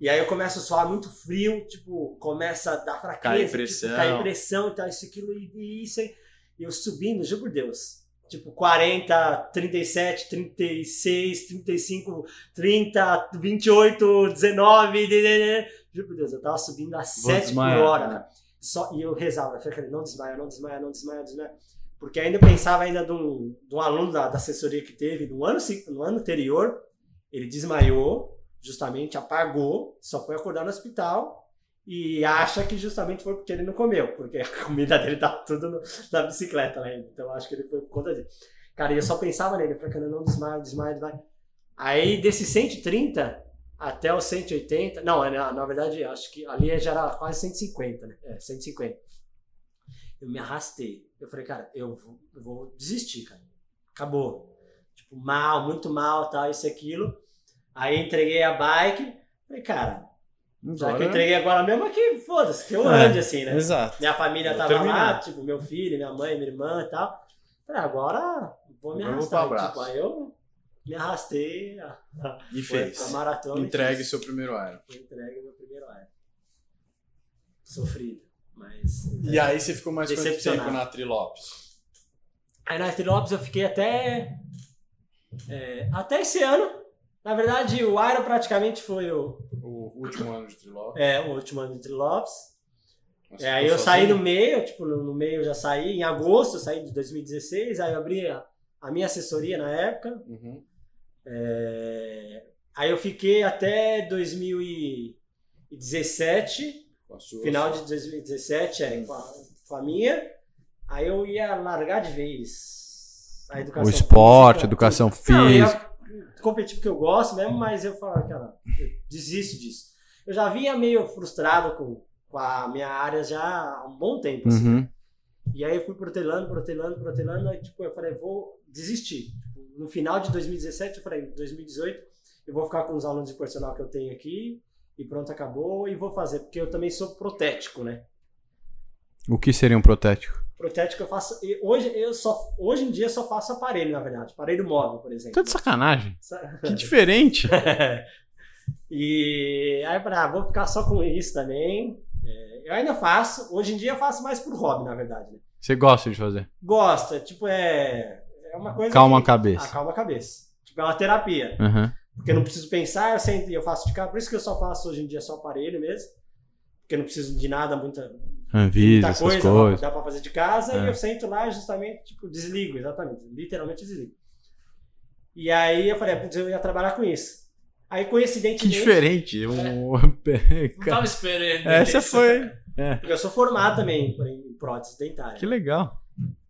E aí eu começo a suar muito frio, tipo, começa a dar fraqueza, Cai tipo, pressão. cai pressão e tal, isso, aquilo, e, e isso. aí. E eu subindo, juro por Deus. Tipo, 40, 37, 36, 35, 30, 28, 19. de- de- de- Juro por Deus, eu tava subindo a 7 por hora, cara. Só, e eu rezava, eu falei, não desmaia, não desmaia, não desmaia, não desmaia. Porque ainda eu pensava ainda de um, de um aluno da, da assessoria que teve no ano, no ano anterior, ele desmaiou, justamente apagou, só foi acordar no hospital e acha que justamente foi porque ele não comeu, porque a comida dele tava tudo no- na bicicleta lá ainda. Então acho que ele foi por conta disso. Cara, eu só pensava nele, eu falei, cara, não desmaia, desmaia, desmaia. Aí desse 130 até os 180, não, é, na, na verdade acho que ali já era quase 150, né? É, 150. Eu me arrastei. Eu falei, cara, eu vou, eu vou desistir, cara. Acabou. Tipo, mal, muito mal, tal, isso e aquilo. Aí entreguei a bike. Falei, cara, já que eu entreguei agora mesmo, aqui, foda-se, que eu É. ande assim, né? Exato. Minha família Vou tava lá, terminar. tipo, meu filho, minha mãe, minha irmã e tal. Falei, agora vou me vou arrastar. abraço. tipo, aí eu me arrastei a, a, E a fez. maratona. e Entregue seu primeiro. Foi entregue meu primeiro ar. Sofrido, mas. E aí você ficou mais quanto Decepcionado. tempo na Trilopes? Aí na Esther Lopes eu fiquei até. é, até esse ano. Na verdade, o Iron praticamente foi o, O último ano de Trilopes. é, o último ano de Lopes. Mas É, aí eu saí no meio, tipo, no, no meio eu já saí, em agosto, eu saí de 2016, aí eu abri a, a minha assessoria na época. Uhum. É, aí eu fiquei até 2017, Com a sua- final de 2017, é, com, a, com a minha. Aí eu ia largar de vez a educação O esporte, física, educação tudo. Não, física. Competir porque eu gosto mesmo, mas eu falo, cara, eu desisto disso. Eu já vinha meio frustrado com, com a minha área já há um bom tempo. assim. Uhum. E aí eu fui protelando, protelando, protelando, aí tipo, eu falei, vou desistir. Tipo, no final de 2017, eu falei, em 2018, eu vou ficar com os alunos de personal que eu tenho aqui, e pronto, acabou, e vou fazer, porque eu também sou protético, né? O que seria um protético? Protético eu faço, e hoje, eu só, hoje em dia eu só faço aparelho, na verdade, aparelho móvel, por exemplo. Tá de sacanagem. Sa- Que diferente. e aí eu falei, ah, vou ficar só com isso também. É, eu ainda faço, hoje em dia eu faço mais por hobby, na verdade, né? Você gosta de fazer? Gosto, é tipo, é, é uma coisa Calma a que- cabeça. Acalma a cabeça. Tipo, é uma terapia. Uhum. Porque eu não preciso pensar, eu sento e eu faço de casa. Por isso que eu só faço hoje em dia só aparelho mesmo. Porque eu não preciso de nada, muita, Anvisa, muita essas coisa, dá- coisas. dá pra fazer de casa. É. E eu sento lá justamente, tipo, desligo, exatamente. Literalmente desligo. E aí eu falei, putz, eu ia trabalhar com isso. Aí Que coincidentemente, diferente. Um... Não tava esperando. Essa isso. foi. porque eu sou formado também em prótese dentária. Que legal.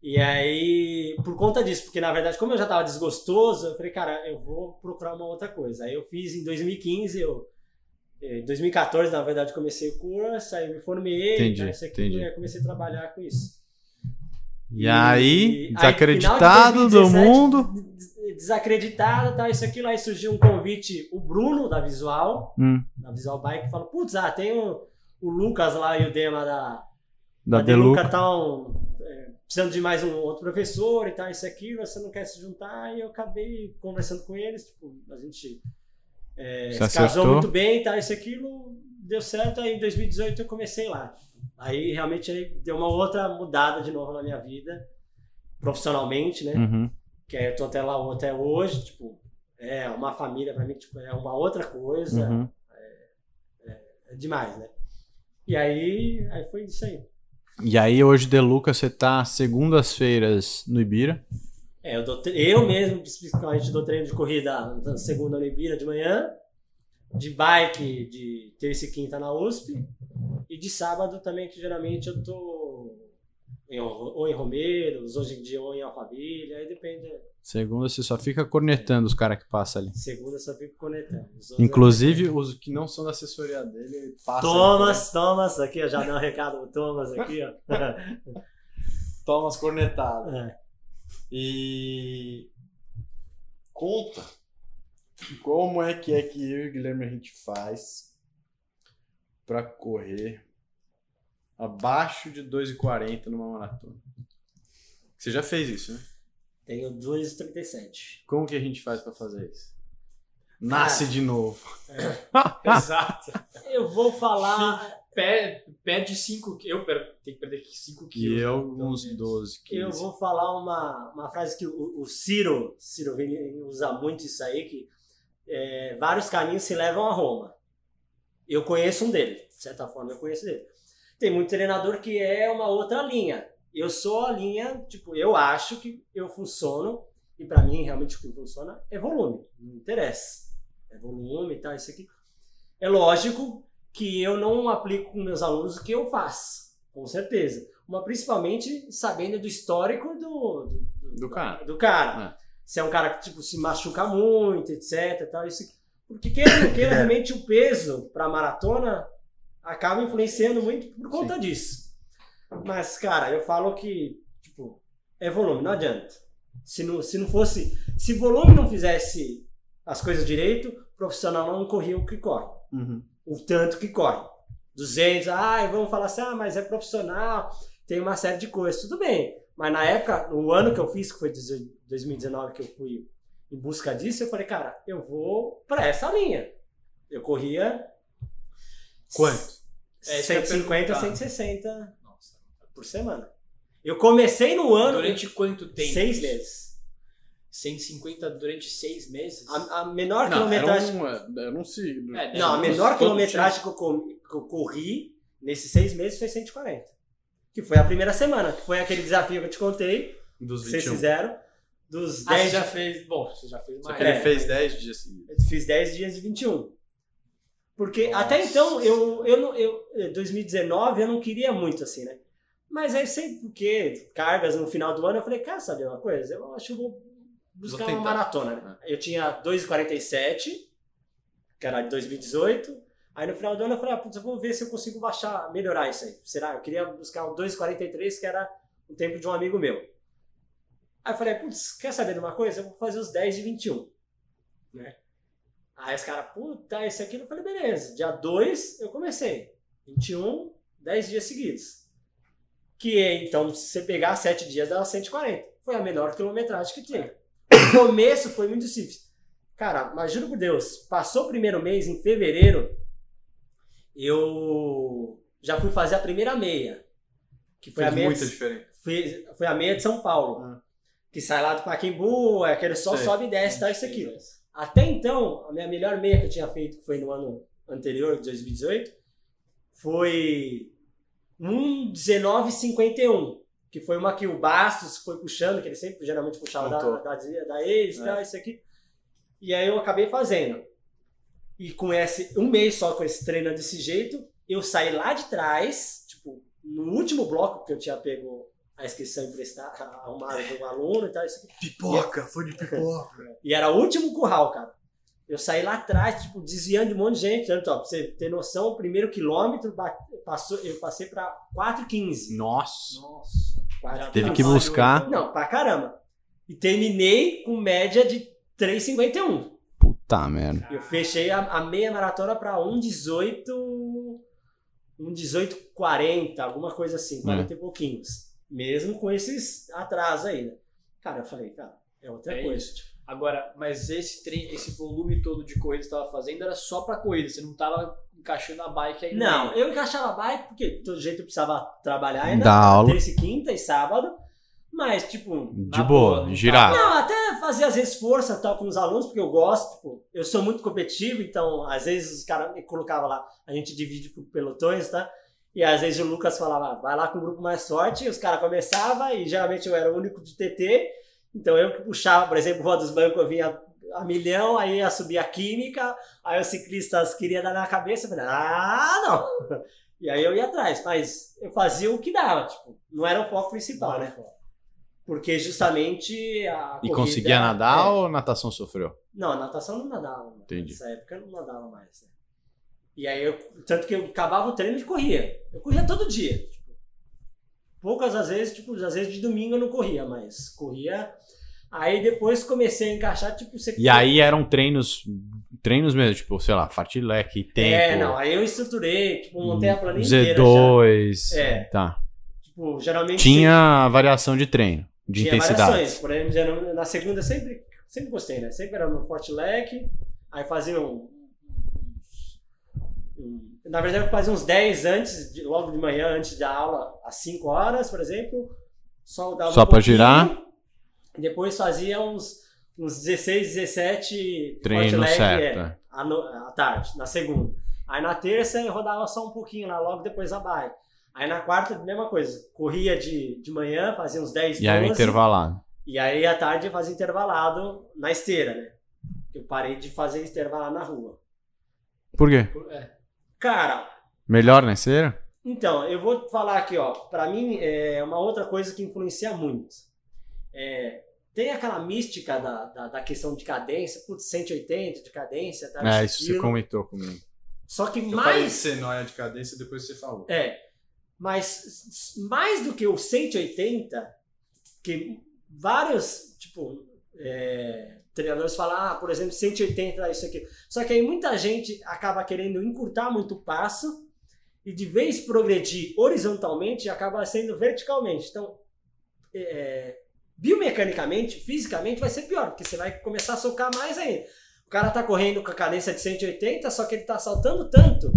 E aí, por conta disso, porque na verdade, como eu já tava desgostoso, eu falei, cara, eu vou procurar uma outra coisa. Aí eu fiz em 2015, eu. Em 2014, na verdade, comecei o curso, aí eu me formei, Entendi, tá, aqui, entendi. e aí comecei a trabalhar com isso. E aí, final de desacreditado do 2017, mundo. des- Desacreditado, tá, isso aquilo, aí surgiu um convite, o Bruno, da Visual, Hum, da Visual Bike, falou, putz, ah, tem o, o Lucas lá e o Dema da, da Deluca. Estão precisando de mais um outro professor e tal, isso aqui, você não quer se juntar, e eu acabei conversando com eles, tipo, a gente É, se casou acertou? muito bem, tá, isso aquilo, deu certo, aí em 2018 eu comecei lá. Aí realmente aí deu uma outra mudada de novo na minha vida, profissionalmente, né? Uhum. Que é, eu tô até lá até hoje, tipo, é uma família pra mim, tipo, é uma outra coisa, Uhum. é demais, né? E aí, aí foi isso aí. E aí, hoje, De Luca, você tá segundas-feiras no Ibira. É, eu, dou eu mesmo, principalmente, dou treino de corrida na segunda Ibira de manhã, de bike de terça e quinta na USP, e de sábado também, que geralmente eu tô em, ou em Romeiros, hoje em dia ou em Alphaville, aí depende. Segunda, você só fica cornetando os caras que passam ali. Segunda eu só fico conectando. Os Inclusive, os que não são da assessoria dele passam. Thomas, Thomas, aqui, já deu um recado pro Thomas aqui, ó. Thomas cornetado. É. E. Conta como é que é que eu e o Guilherme a gente faz pra correr abaixo de 2,40 numa maratona. Você já fez isso, né? Tenho 2,37. Como que a gente faz pra fazer isso? Nasce de novo. Exato. Eu vou falar. Perde, perde 5 Eu per- tenho que perder 5 E quilos. eu né, pelo uns menos. 12, 15. Eu vou falar uma, uma frase que o, o Ciro, Ciro Vini usa muito isso aí, que é, vários caminhos se levam a Roma. Eu conheço um dele, de certa forma eu conheço dele. Tem muito treinador que é uma outra linha. Eu sou a linha, tipo, eu acho que eu funciono, e pra mim realmente o que funciona é volume, não interessa. É volume e tal, isso aqui. É lógico que eu não aplico com meus alunos o que eu faço, com certeza. Mas principalmente sabendo do histórico do, do, Do cara. do cara. É. Se é um cara que tipo, se machuca muito, etc. Tal, isso, porque queira ou não queira, realmente o peso para maratona acaba influenciando muito por conta disso. Mas, cara, eu falo que tipo, é volume, não adianta. Se não, se não fosse. Se volume não fizesse as coisas direito, o profissional não corria o que corre Uhum. O tanto que corre. 200, ah, vamos falar assim, ah, mas é profissional, tem uma série de coisas. Tudo bem, mas na época, no ano que eu fiz, que foi 2019 que eu fui em busca disso, eu falei, cara, eu vou pra essa linha. Eu corria Quanto? É, isso que eu ia 150, perguntar. 160 Nossa. por semana. Eu comecei no ano Durante quanto tempo? seis meses. 150 durante 6 meses? A, a menor Não, quilometragem. era um, eu não sei. É, Não, a Todo menor quilometragem que eu, com- que eu corri nesses seis meses foi 140. Que foi a primeira semana, que foi aquele desafio que eu te contei, Dos que vocês 21. fizeram, dos Ah, você 10 já fez. Bom, você já fez Só mais. que ele É. fez 10 dias seguidos. Eu fiz 10 dias de 21. Porque Nossa. até então, eu, eu, não- eu, eh, 2019, eu não queria muito assim, né? Mas aí, sei porque, cargas no final do ano, eu falei, cara, sabe uma coisa? Eu acho que eu vou buscar uma maratona, né? Eu tinha 2,47, que era de 2018. Aí no final do ano eu falei, ah, putz, eu vou ver se eu consigo baixar, melhorar isso aí. Será? Eu queria buscar o 2,43, que era o tempo de um amigo meu. Aí eu falei, putz, quer saber de uma coisa? Eu vou fazer os 10 de 21. Né? Aí os caras, puta, esse aqui. Eu falei, beleza. Dia 2 eu comecei. 21, 10 dias seguidos. Que então, se você pegar 7 dias, dá 140. Foi a menor quilometragem que tinha. Começo foi muito simples. Cara, mas juro por Deus, passou o primeiro mês, em fevereiro, eu já fui fazer a primeira meia. Que foi Fez a meia muita de- diferença. foi, foi a meia de São Paulo. Ah. Que sai lá do Paquimbu, é aquele só Sei. sobe e desce, tá isso aqui. Até então, a minha melhor meia que eu tinha feito, que foi no ano anterior, de 2018, foi 1,1951. Que foi uma que o Bastos foi puxando, que ele sempre geralmente puxava da, da, da ex e É. tal, isso aqui. E aí eu acabei fazendo. E com esse um mês só com esse treino desse jeito, eu saí lá de trás, tipo, no último bloco que eu tinha pego a inscrição emprestada, arrumada de um aluno e tal, isso aqui. Pipoca, foi de pipoca. E era o último curral, cara. Eu saí lá atrás, tipo, desviando de um monte de gente. Tanto, ó, pra você ter noção, o primeiro quilômetro passou, eu passei pra 4,15. Nossa. Nossa. Teve que buscar. Não, pra caramba. E terminei com média de 3,51. Puta merda. Eu fechei a, a meia maratona pra 1,18. 1,18,40, alguma coisa assim, 40 e pouquinhos. Mesmo com esses atrasos aí, né? Cara, eu falei, cara, é outra É coisa. isso. Agora, mas esse treino, esse volume todo de corrida que você estava fazendo era só pra corrida, você não tava encaixando a bike no Não, eu encaixava a bike porque de todo jeito eu precisava trabalhar ainda. Dar aula. Terça e quinta e sábado. Mas, tipo. De boa, boa, não girar. Não, até fazia às vezes força tal com os alunos, porque eu gosto, tipo, eu sou muito competitivo, então às vezes os caras me colocavam lá, a gente divide por pelotões, tá? E às vezes o Lucas falava, "Ah, vai lá com o grupo mais forte, e os caras começavam, e geralmente eu era o único de TT, então eu que puxava, por exemplo, Rua dos Bancos eu vinha a milhão, aí ia subir a química, aí os ciclistas queriam dar na cabeça, eu falei, ah, não! E aí eu ia atrás, mas eu fazia o que dava, tipo, não era o foco principal, né? Porque justamente a E corrida- conseguia nadar é. ou natação sofreu? Não, natação não nadava. né? Entendi. Nessa época eu não nadava mais. Né? E aí, eu, tanto que eu acabava o treino e corria. Eu corria todo dia. Poucas às vezes, tipo, às vezes de domingo eu não corria, mas corria. Aí depois comecei a encaixar, tipo, você. E aí eram treinos, treinos mesmo, tipo, sei lá, fartlek, tempo, É, não, aí eu estruturei, tipo, montei a planilha inteira. Z2, já. É. tá. Tipo, geralmente. Tinha variação de treino, de Tinha intensidade. variações. Por exemplo, na segunda sempre, sempre gostei, né? Sempre era no forte leque, aí fazia um, um- Na verdade, eu fazia uns 10 antes, de- logo de manhã, antes da aula, às 5 horas, por exemplo. Só, dava Só um pra pouquinho, girar? Depois fazia uns, uns 16, 17 Treino leg, certo, é, é. à, no- à tarde, na segunda. Aí na terça eu rodava só um pouquinho lá, logo depois da bike. Aí na quarta, mesma coisa. Corria de, de manhã, fazia uns 10, E aí o 12. intervalado. E aí à tarde eu fazia intervalado na esteira, né? Eu parei de fazer intervalado na rua. Por quê? É. Cara, Melhor na esteira? então, eu vou falar aqui, ó. Pra mim, é uma outra coisa que influencia muito. É, tem aquela mística da, da, da questão de cadência, putz, 180 de cadência, tá? É, isso você comentou comigo. Só que mais. ser nóia de cadência depois você falou. É. Mas mais do que o 180, que vários, tipo, é, treinadores falam, ah, por exemplo, 180, isso aqui. Só que aí muita gente acaba querendo encurtar muito o passo e de vez progredir horizontalmente, acaba sendo verticalmente. Então, é, biomecanicamente, fisicamente, vai ser pior, porque você vai começar a socar mais ainda. O cara tá correndo com a cadência de 180, só que ele tá saltando tanto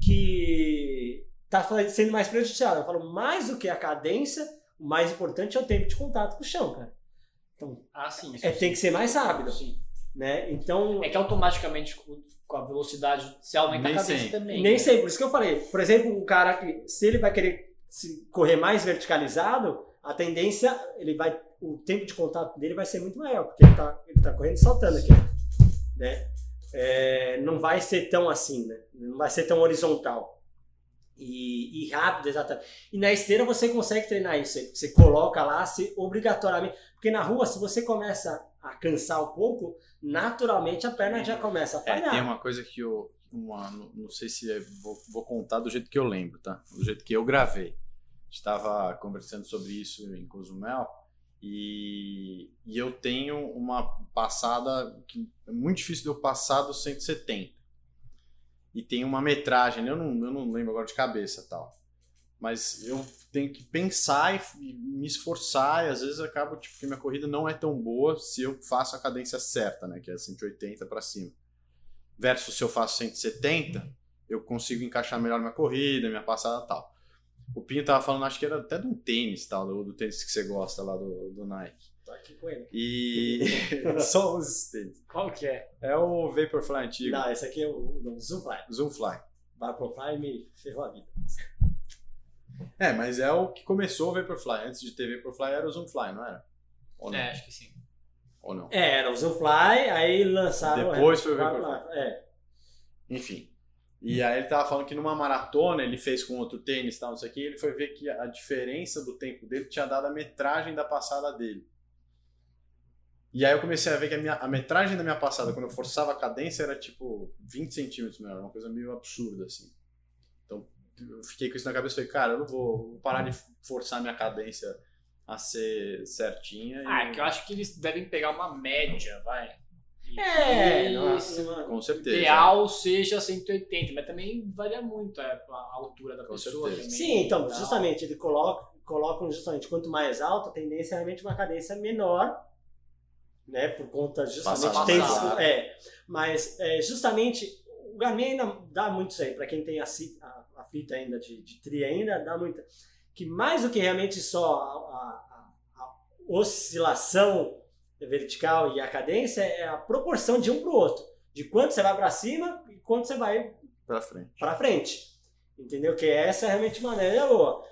que tá sendo mais prejudicial. Eu falo, mais do que a cadência, o mais importante é o tempo de contato com o chão, cara. Então, Ah, sim. isso é, sim. tem que ser mais rápido, Sim. né? Então, É que automaticamente com a velocidade se aumenta a cabeça sempre. também. nem né? sei, por isso que eu falei. Por exemplo, um cara que, se ele vai querer se correr mais verticalizado, a tendência, ele vai, o tempo de contato dele vai ser muito maior, porque ele tá, ele tá correndo e saltando aqui, né? É, não vai ser tão assim, né? Não vai ser tão horizontal. E, e rápido, exatamente. E na esteira você consegue treinar isso. aí, Você coloca lá, se obrigatoriamente. Porque na rua, se você começa a cansar um pouco, naturalmente a perna já começa a É, falhar. tem uma coisa que eu. Uma, não, sei se é- vou, vou contar do jeito que eu lembro, tá? Do jeito que eu gravei. A gente estava conversando sobre isso em Cozumel e, e eu tenho uma passada que é muito difícil de eu passar dos 170. E tem uma metragem, eu não, eu não lembro agora de cabeça tal. Mas eu tenho que pensar e, me esforçar, e às vezes acabo, tipo, que minha corrida não é tão boa se eu faço a cadência certa, né? Que é 180 para cima. Versus se eu faço 170, eu consigo encaixar melhor minha corrida, minha passada tal. O Pinho tava falando, acho que era até de um tênis, tal, do, do tênis que você gosta lá do, do Nike. Tô aqui com ele. E. Só os tênis. Qual que é? É o Vaporfly antigo. Não, esse aqui é o, o Zoomfly. Zoomfly. Vaporfly me ferrou a vida. É, mas é o que começou o Vaporfly. Antes de ter Vaporfly era o Zoomfly, não era? Ou não? É, acho que sim. Ou não? É, era o Zoomfly, aí lançaram... Depois foi o Vaporfly. Vaporfly. É. Enfim. E aí ele tava falando que numa maratona ele fez com outro tênis e tal, não sei o que, ele foi ver que a diferença do tempo dele tinha dado a metragem da passada dele. E aí eu comecei a ver que a, minha, a metragem da minha passada, quando eu forçava a cadência, era tipo 20 centímetros melhor, uma coisa meio absurda, assim. Eu fiquei com isso na cabeça e falei, cara, eu não vou, vou parar de forçar minha cadência a ser certinha. e- Ah, é que eu acho que eles devem pegar uma média, vai. E É, esse não- Com certeza. ideal seja 180, mas também varia muito é, a altura da Com pessoa. certeza. Também, Sim, então, justamente, ele coloca, colocam justamente quanto mais alto, a tendência é realmente uma cadência menor né? Por conta justamente tem passado. é, mas é, justamente o Garmin ainda dá muito isso aí para quem tem a, a- a fita ainda de, de tri ainda dá muita que mais do que realmente só a, a- a- oscilação vertical e a cadência é a proporção de um para o outro, de quanto você vai para cima e quanto você vai Pra frente. para frente. Entendeu? Que essa é realmente uma maneira boa.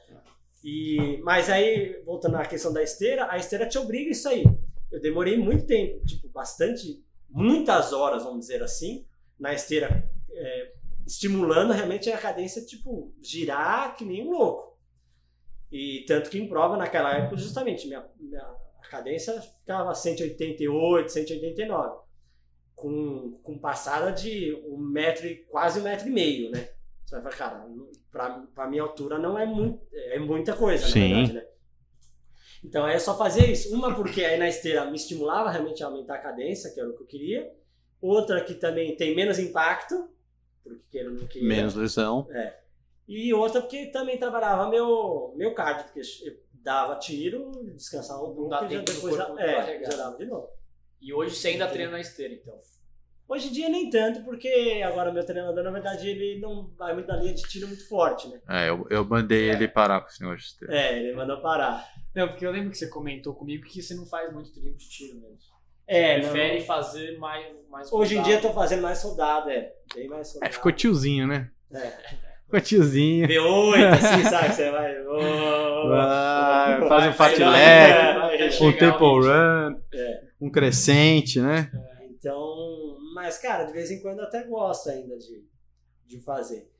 E, mas aí, voltando à questão da esteira, a esteira te obriga isso aí. Eu demorei muito tempo, tipo, bastante, muitas horas, vamos dizer assim, na esteira, é, estimulando realmente a cadência, tipo, girar que nem um louco. E tanto que em prova, naquela época, justamente, minha, minha a cadência ficava 188, 189 com, com passada de um metro e quase um metro e meio, né? Você vai falar, cara, pra, pra minha altura não é, muito, é muita coisa, Sim. na verdade, né? Então é só fazer isso. Uma porque aí na esteira me estimulava realmente a aumentar a cadência, que era o que eu queria. Outra que também tem menos impacto, porque queira ou não queira. Menos lesão. E outra porque também trabalhava meu, meu cardio, porque eu dava tiro, descansava um pouco e já depois corpo é, já dava de novo. E hoje você ainda treina na esteira, então. Hoje em dia nem tanto, porque agora meu treinador, na verdade, ele não vai muito na linha de tiro muito forte, né? É, eu, eu mandei ele parar com esse negócio de esteira. É, ele mandou parar. Não, porque eu lembro que você comentou comigo que você não faz muito treino de tiro mesmo. É, não- Prefere fazer mais, mais hoje em rodado. dia eu tô fazendo mais soldado, é. Bem mais soldado. É, ficou tiozinho, né? É. Ficou tiozinho. V8, assim, sabe? Você vai. oh, Vai, faz um fat vai, leg, vai, vai, até vai. chegar um tempo run, É. um crescente, né? Então, mas cara, de vez em quando eu até gosto ainda de, de fazer.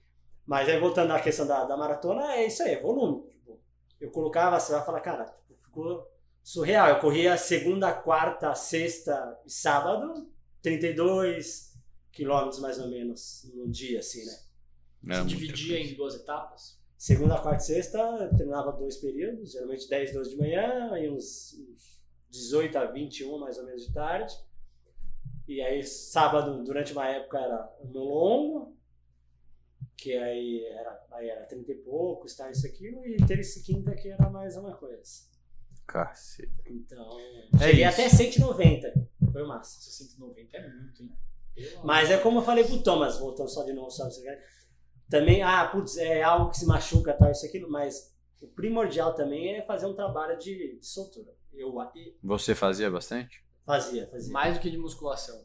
Mas aí voltando à questão da, da maratona, é isso aí, é volume. Tipo, eu colocava, você vai falar, cara, tipo, ficou surreal. Eu corria segunda, quarta, sexta e sábado, 32 quilômetros mais ou menos no dia, assim, né? É, Você muita dividia em duas etapas? Segunda, quarta e sexta, eu treinava dois períodos, geralmente 10, 12 de manhã e uns, uns 18 a 21 mais ou menos de tarde. E aí sábado, durante uma época, era no longo, que aí era, aí era 30 e poucos, tá, isso aquilo, e terça e quinta que era mais uma coisa. Cacete. Então, É cheguei isso. até 190, foi massa. Nossa, 190 é muito, hein? Mas é como eu falei pro Thomas, voltando só de novo, sabe? você quer- Também, ah, putz, é algo que se machuca, tal, isso aquilo, mas o primordial também é fazer um trabalho de, de soltura. Eu e- Você fazia bastante? fazia, fazia. Mais do que de musculação.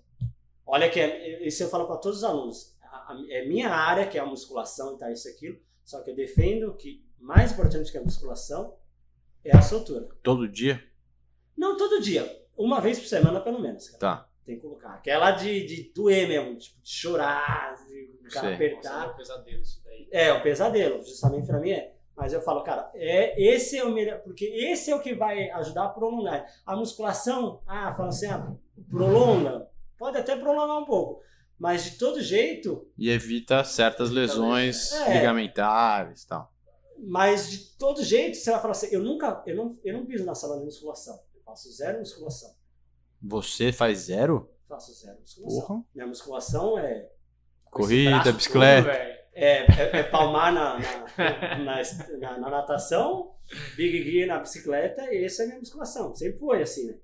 Olha que é, isso eu falo para todos os alunos. A- a- É minha área, que é a musculação e tal, isso aquilo, só que eu defendo que mais importante que a musculação é a soltura. Todo dia? Não todo dia, uma vez por semana pelo menos. Cara. Tá. Tem que colocar. Aquela de, de doer mesmo, tipo, de chorar, de cara apertar. Nossa, é um pesadelo isso daí. É, o pesadelo, justamente pra mim é. Mas eu falo, cara, é, esse é o melhor, porque esse é o que vai ajudar a prolongar. A musculação, ah, fala assim, ah, prolonga, pode até prolongar um pouco, mas de todo jeito, E evita certas lesões É. ligamentares e tal. Mas de todo jeito você vai falar assim, eu nunca, eu não, eu não piso na sala de musculação, eu faço zero musculação, Você faz zero? faço zero musculação. Porra. Minha musculação é, Corrida, bicicleta. todo, velho. é, é- é palmar na, na, na, na- na natação, Big Gear na bicicleta, e essa é a minha musculação. Sempre foi assim, né?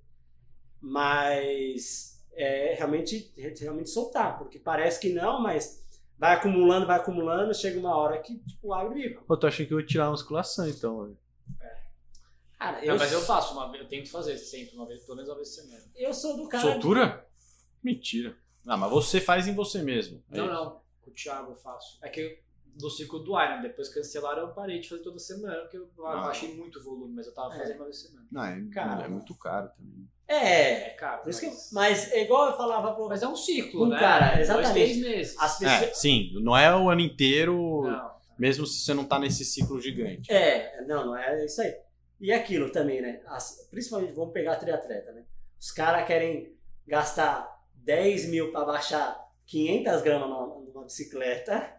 Mas é realmente, realmente soltar, porque parece que não, mas vai acumulando, vai acumulando, chega uma hora que tipo, abre o bico. Eu tô achando que eu vou tirar a musculação, então. velho. Cara, Não, mas eu faço uma vez, eu tento fazer sempre, uma vez, pelo menos uma vez por semana. eu sou do cara. Soltura? Mentira. Ah, mas você faz em você mesmo. Não, É. não. Com o Thiago eu faço. É que eu- do ciclo do Iron, depois que cancelaram, eu parei de fazer toda semana, porque eu Ah. achei muito volume, mas eu tava É. fazendo uma vez semana. Não, é, Cara. é muito caro também. É, É caro. por isso que, mas... mas é igual eu falava pro. mas é um ciclo, Um né? cara, Dois, exatamente. três meses. As pessoas. É, sim, não é o ano inteiro, Não. mesmo se você não tá nesse ciclo gigante. É, não, não é isso aí. E aquilo também, né? As- principalmente, vamos pegar triatleta, né? Os caras querem gastar 10 mil para baixar 500 gramas numa, numa bicicleta,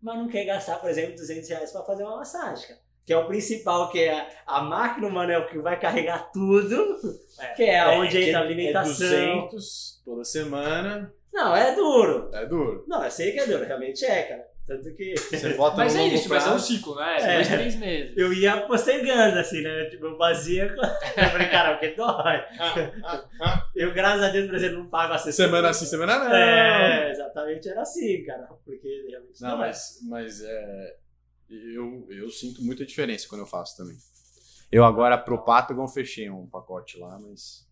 mas não quer gastar, por exemplo, 200 reais para fazer uma massagem, cara. Que é o principal, que é a, máquina, mano, é o que vai carregar tudo, que é, onde entra a alimentação. É 200 toda semana. Não, é duro. É duro. Não, eu sei que é duro, realmente é, cara. Tanto que Você bota Mas é isso, mas é um prazo. ciclo, né? É. Dois, três meses. eu ia postergando, assim, né? Tipo, eu fazia. Eu falei, cara, porque dói. Eu, graças a Deus, por exemplo, não pago a sessão. Semana sim, semana não. É, exatamente era assim, cara. Porque realmente Não, dói. mas, mas é, eu, eu sinto muita diferença quando eu faço também. Eu agora pro Patagon fechei um pacote lá, mas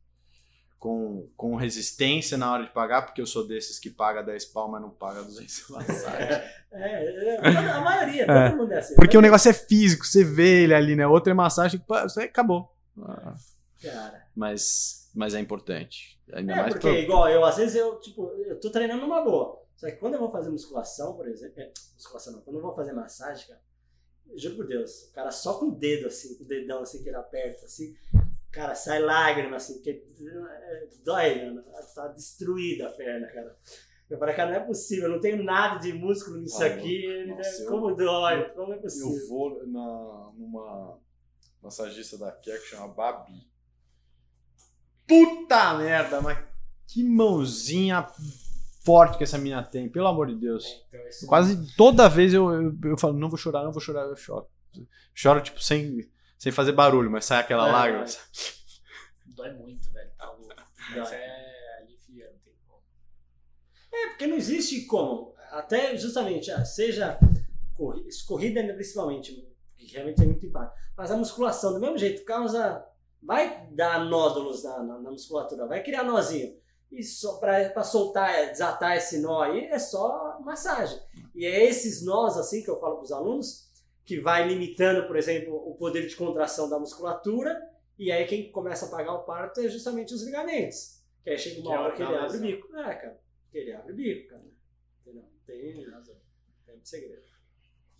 com, com resistência na hora de pagar, porque eu sou desses que paga 10 pau, mas não paga 200 massagem. É, é, a maioria, É. todo mundo é assim. Porque o Mas, negócio é físico, você vê ele ali, né? Outra é massagem, acabou. Ah, Cara, Mas, mas é importante. Ainda é mais porque, pro- igual eu, às vezes eu, tipo, eu tô treinando numa boa. Só que quando eu vou fazer musculação, por exemplo. É, musculação não, quando eu vou fazer massagem, cara, juro por Deus, o cara só com o dedo, assim, com o dedão assim que ele aperta, assim, cara, sai lágrima, assim, porque é, dói, mano. Tá destruída a perna, cara. Eu falei, cara, não é possível, eu não tenho nada de músculo nisso Ah, aqui. nossa, eu- como dói, como é Eu possível? vou na, numa massagista daqui que chama Babi. Puta merda, mas que mãozinha forte que essa menina tem, pelo amor de Deus. Então, esse- Quase toda vez eu, eu, eu falo, não vou chorar, não vou chorar, eu choro. Choro, tipo, sem, sem fazer barulho, mas sai aquela É, lágrima. é. Dói muito, velho. Tá louco. Mas é alivia, não tem como. É, porque não existe como. Até justamente, ah, seja corri- corrida ainda principalmente, que realmente tem muito impacto. Mas a musculação, do mesmo jeito, causa. Vai dar nódulos na, na, na musculatura, vai criar nozinho. E só para soltar, desatar esse nó aí, é só massagem. E é esses nós, assim, que eu falo para os alunos, que vai limitando, por exemplo, o poder de contração da musculatura. E aí quem começa a pagar o parto é justamente os ligamentos. Que aí chega uma Que é hora que ele abre o bico. É, cara. Que ele abre o bico, cara. Entendeu? Tem, tem segredo.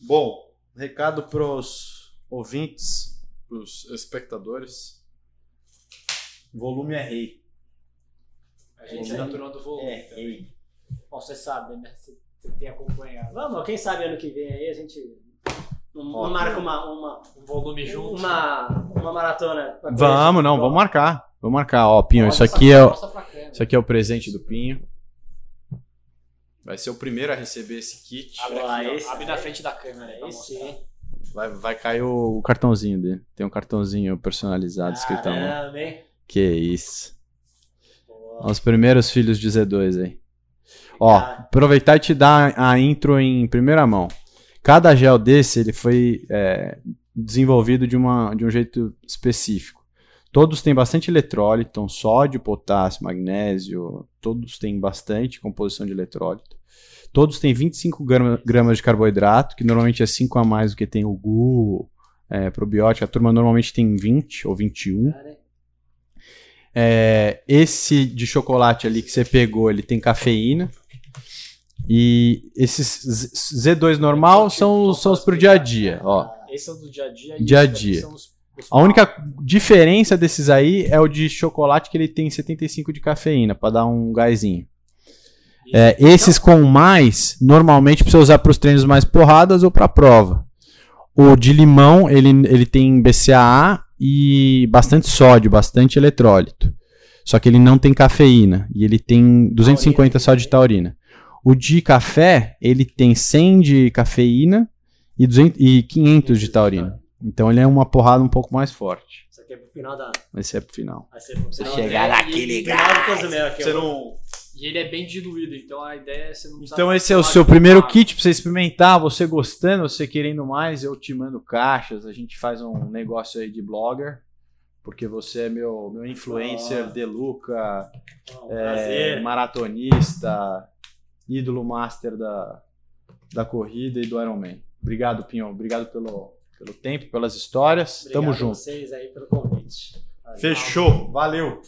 Bom, recado pros ouvintes, pros espectadores. Volume é rei. A gente É, tá turando o volume é, também. Bom, você sabe, né? Você tem acompanhado. Vamos, quem sabe ano que vem aí a gente Ó, marca uma, uma, Um volume junto. uma, uma maratona. Vamos, não, vamos marcar. Vamos marcar, ó, Pinho, isso aqui é, o- isso aqui é o presente do Pinho. Vai ser o primeiro a receber esse kit. Abre, Ah, aqui, ó. esse Abre na frente da câmera aí Esse. Vai, vai cair o, o cartãozinho dele. Tem um cartãozinho personalizado escrito. Caramba, hein? Que isso. Pô, Os primeiros filhos de Z2 aí. Ó, aproveitar e te dar a intro em primeira mão. Cada gel desse ele foi é, desenvolvido de, uma, de um jeito específico. Todos têm bastante eletrólito, então sódio, potássio, magnésio, todos têm bastante composição de eletrólito. Todos têm 25 grama- gramas de carboidrato, que normalmente é 5 a mais do que tem o GU, é, probiótico. A turma normalmente tem 20 ou 21. Cara, É, esse de chocolate ali que você pegou, ele tem cafeína. E esses Z- Z2 normal são, são os pro dia a dia, ó. Esse é o do dia a dia. Dia a esses dia. A única diferença desses aí é o de chocolate que ele tem 75 de cafeína para dar um gásinho. É, esses com mais, normalmente precisa usar para os treinos mais porradas ou para prova. O de limão, ele, ele tem BCAA e bastante sódio, bastante eletrólito. Só que ele não tem cafeína e ele tem 250 só de taurina. O de café, ele tem 100 de cafeína e, 200, e 500 de taurina. Então ele é uma porrada um pouco mais forte. Isso aqui é pro final da. Esse é pro final. Vai ser pro Você final chegar da- naquele e- aqui, ó. não... E ele é bem diluído, então a ideia é você não precisar Então esse é o seu primeiro água. kit pra você experimentar, você gostando, você querendo mais, eu te mando caixas, a gente faz um negócio aí de blogger, porque você é meu, meu influencer Ah. de Luca, Ó, um é, Prazer. maratonista, ídolo master da, da corrida e do Ironman. Obrigado, Pinhão, obrigado pelo, pelo tempo, pelas histórias, Obrigado tamo a junto. vocês aí pelo convite. Valeu. Fechou, valeu!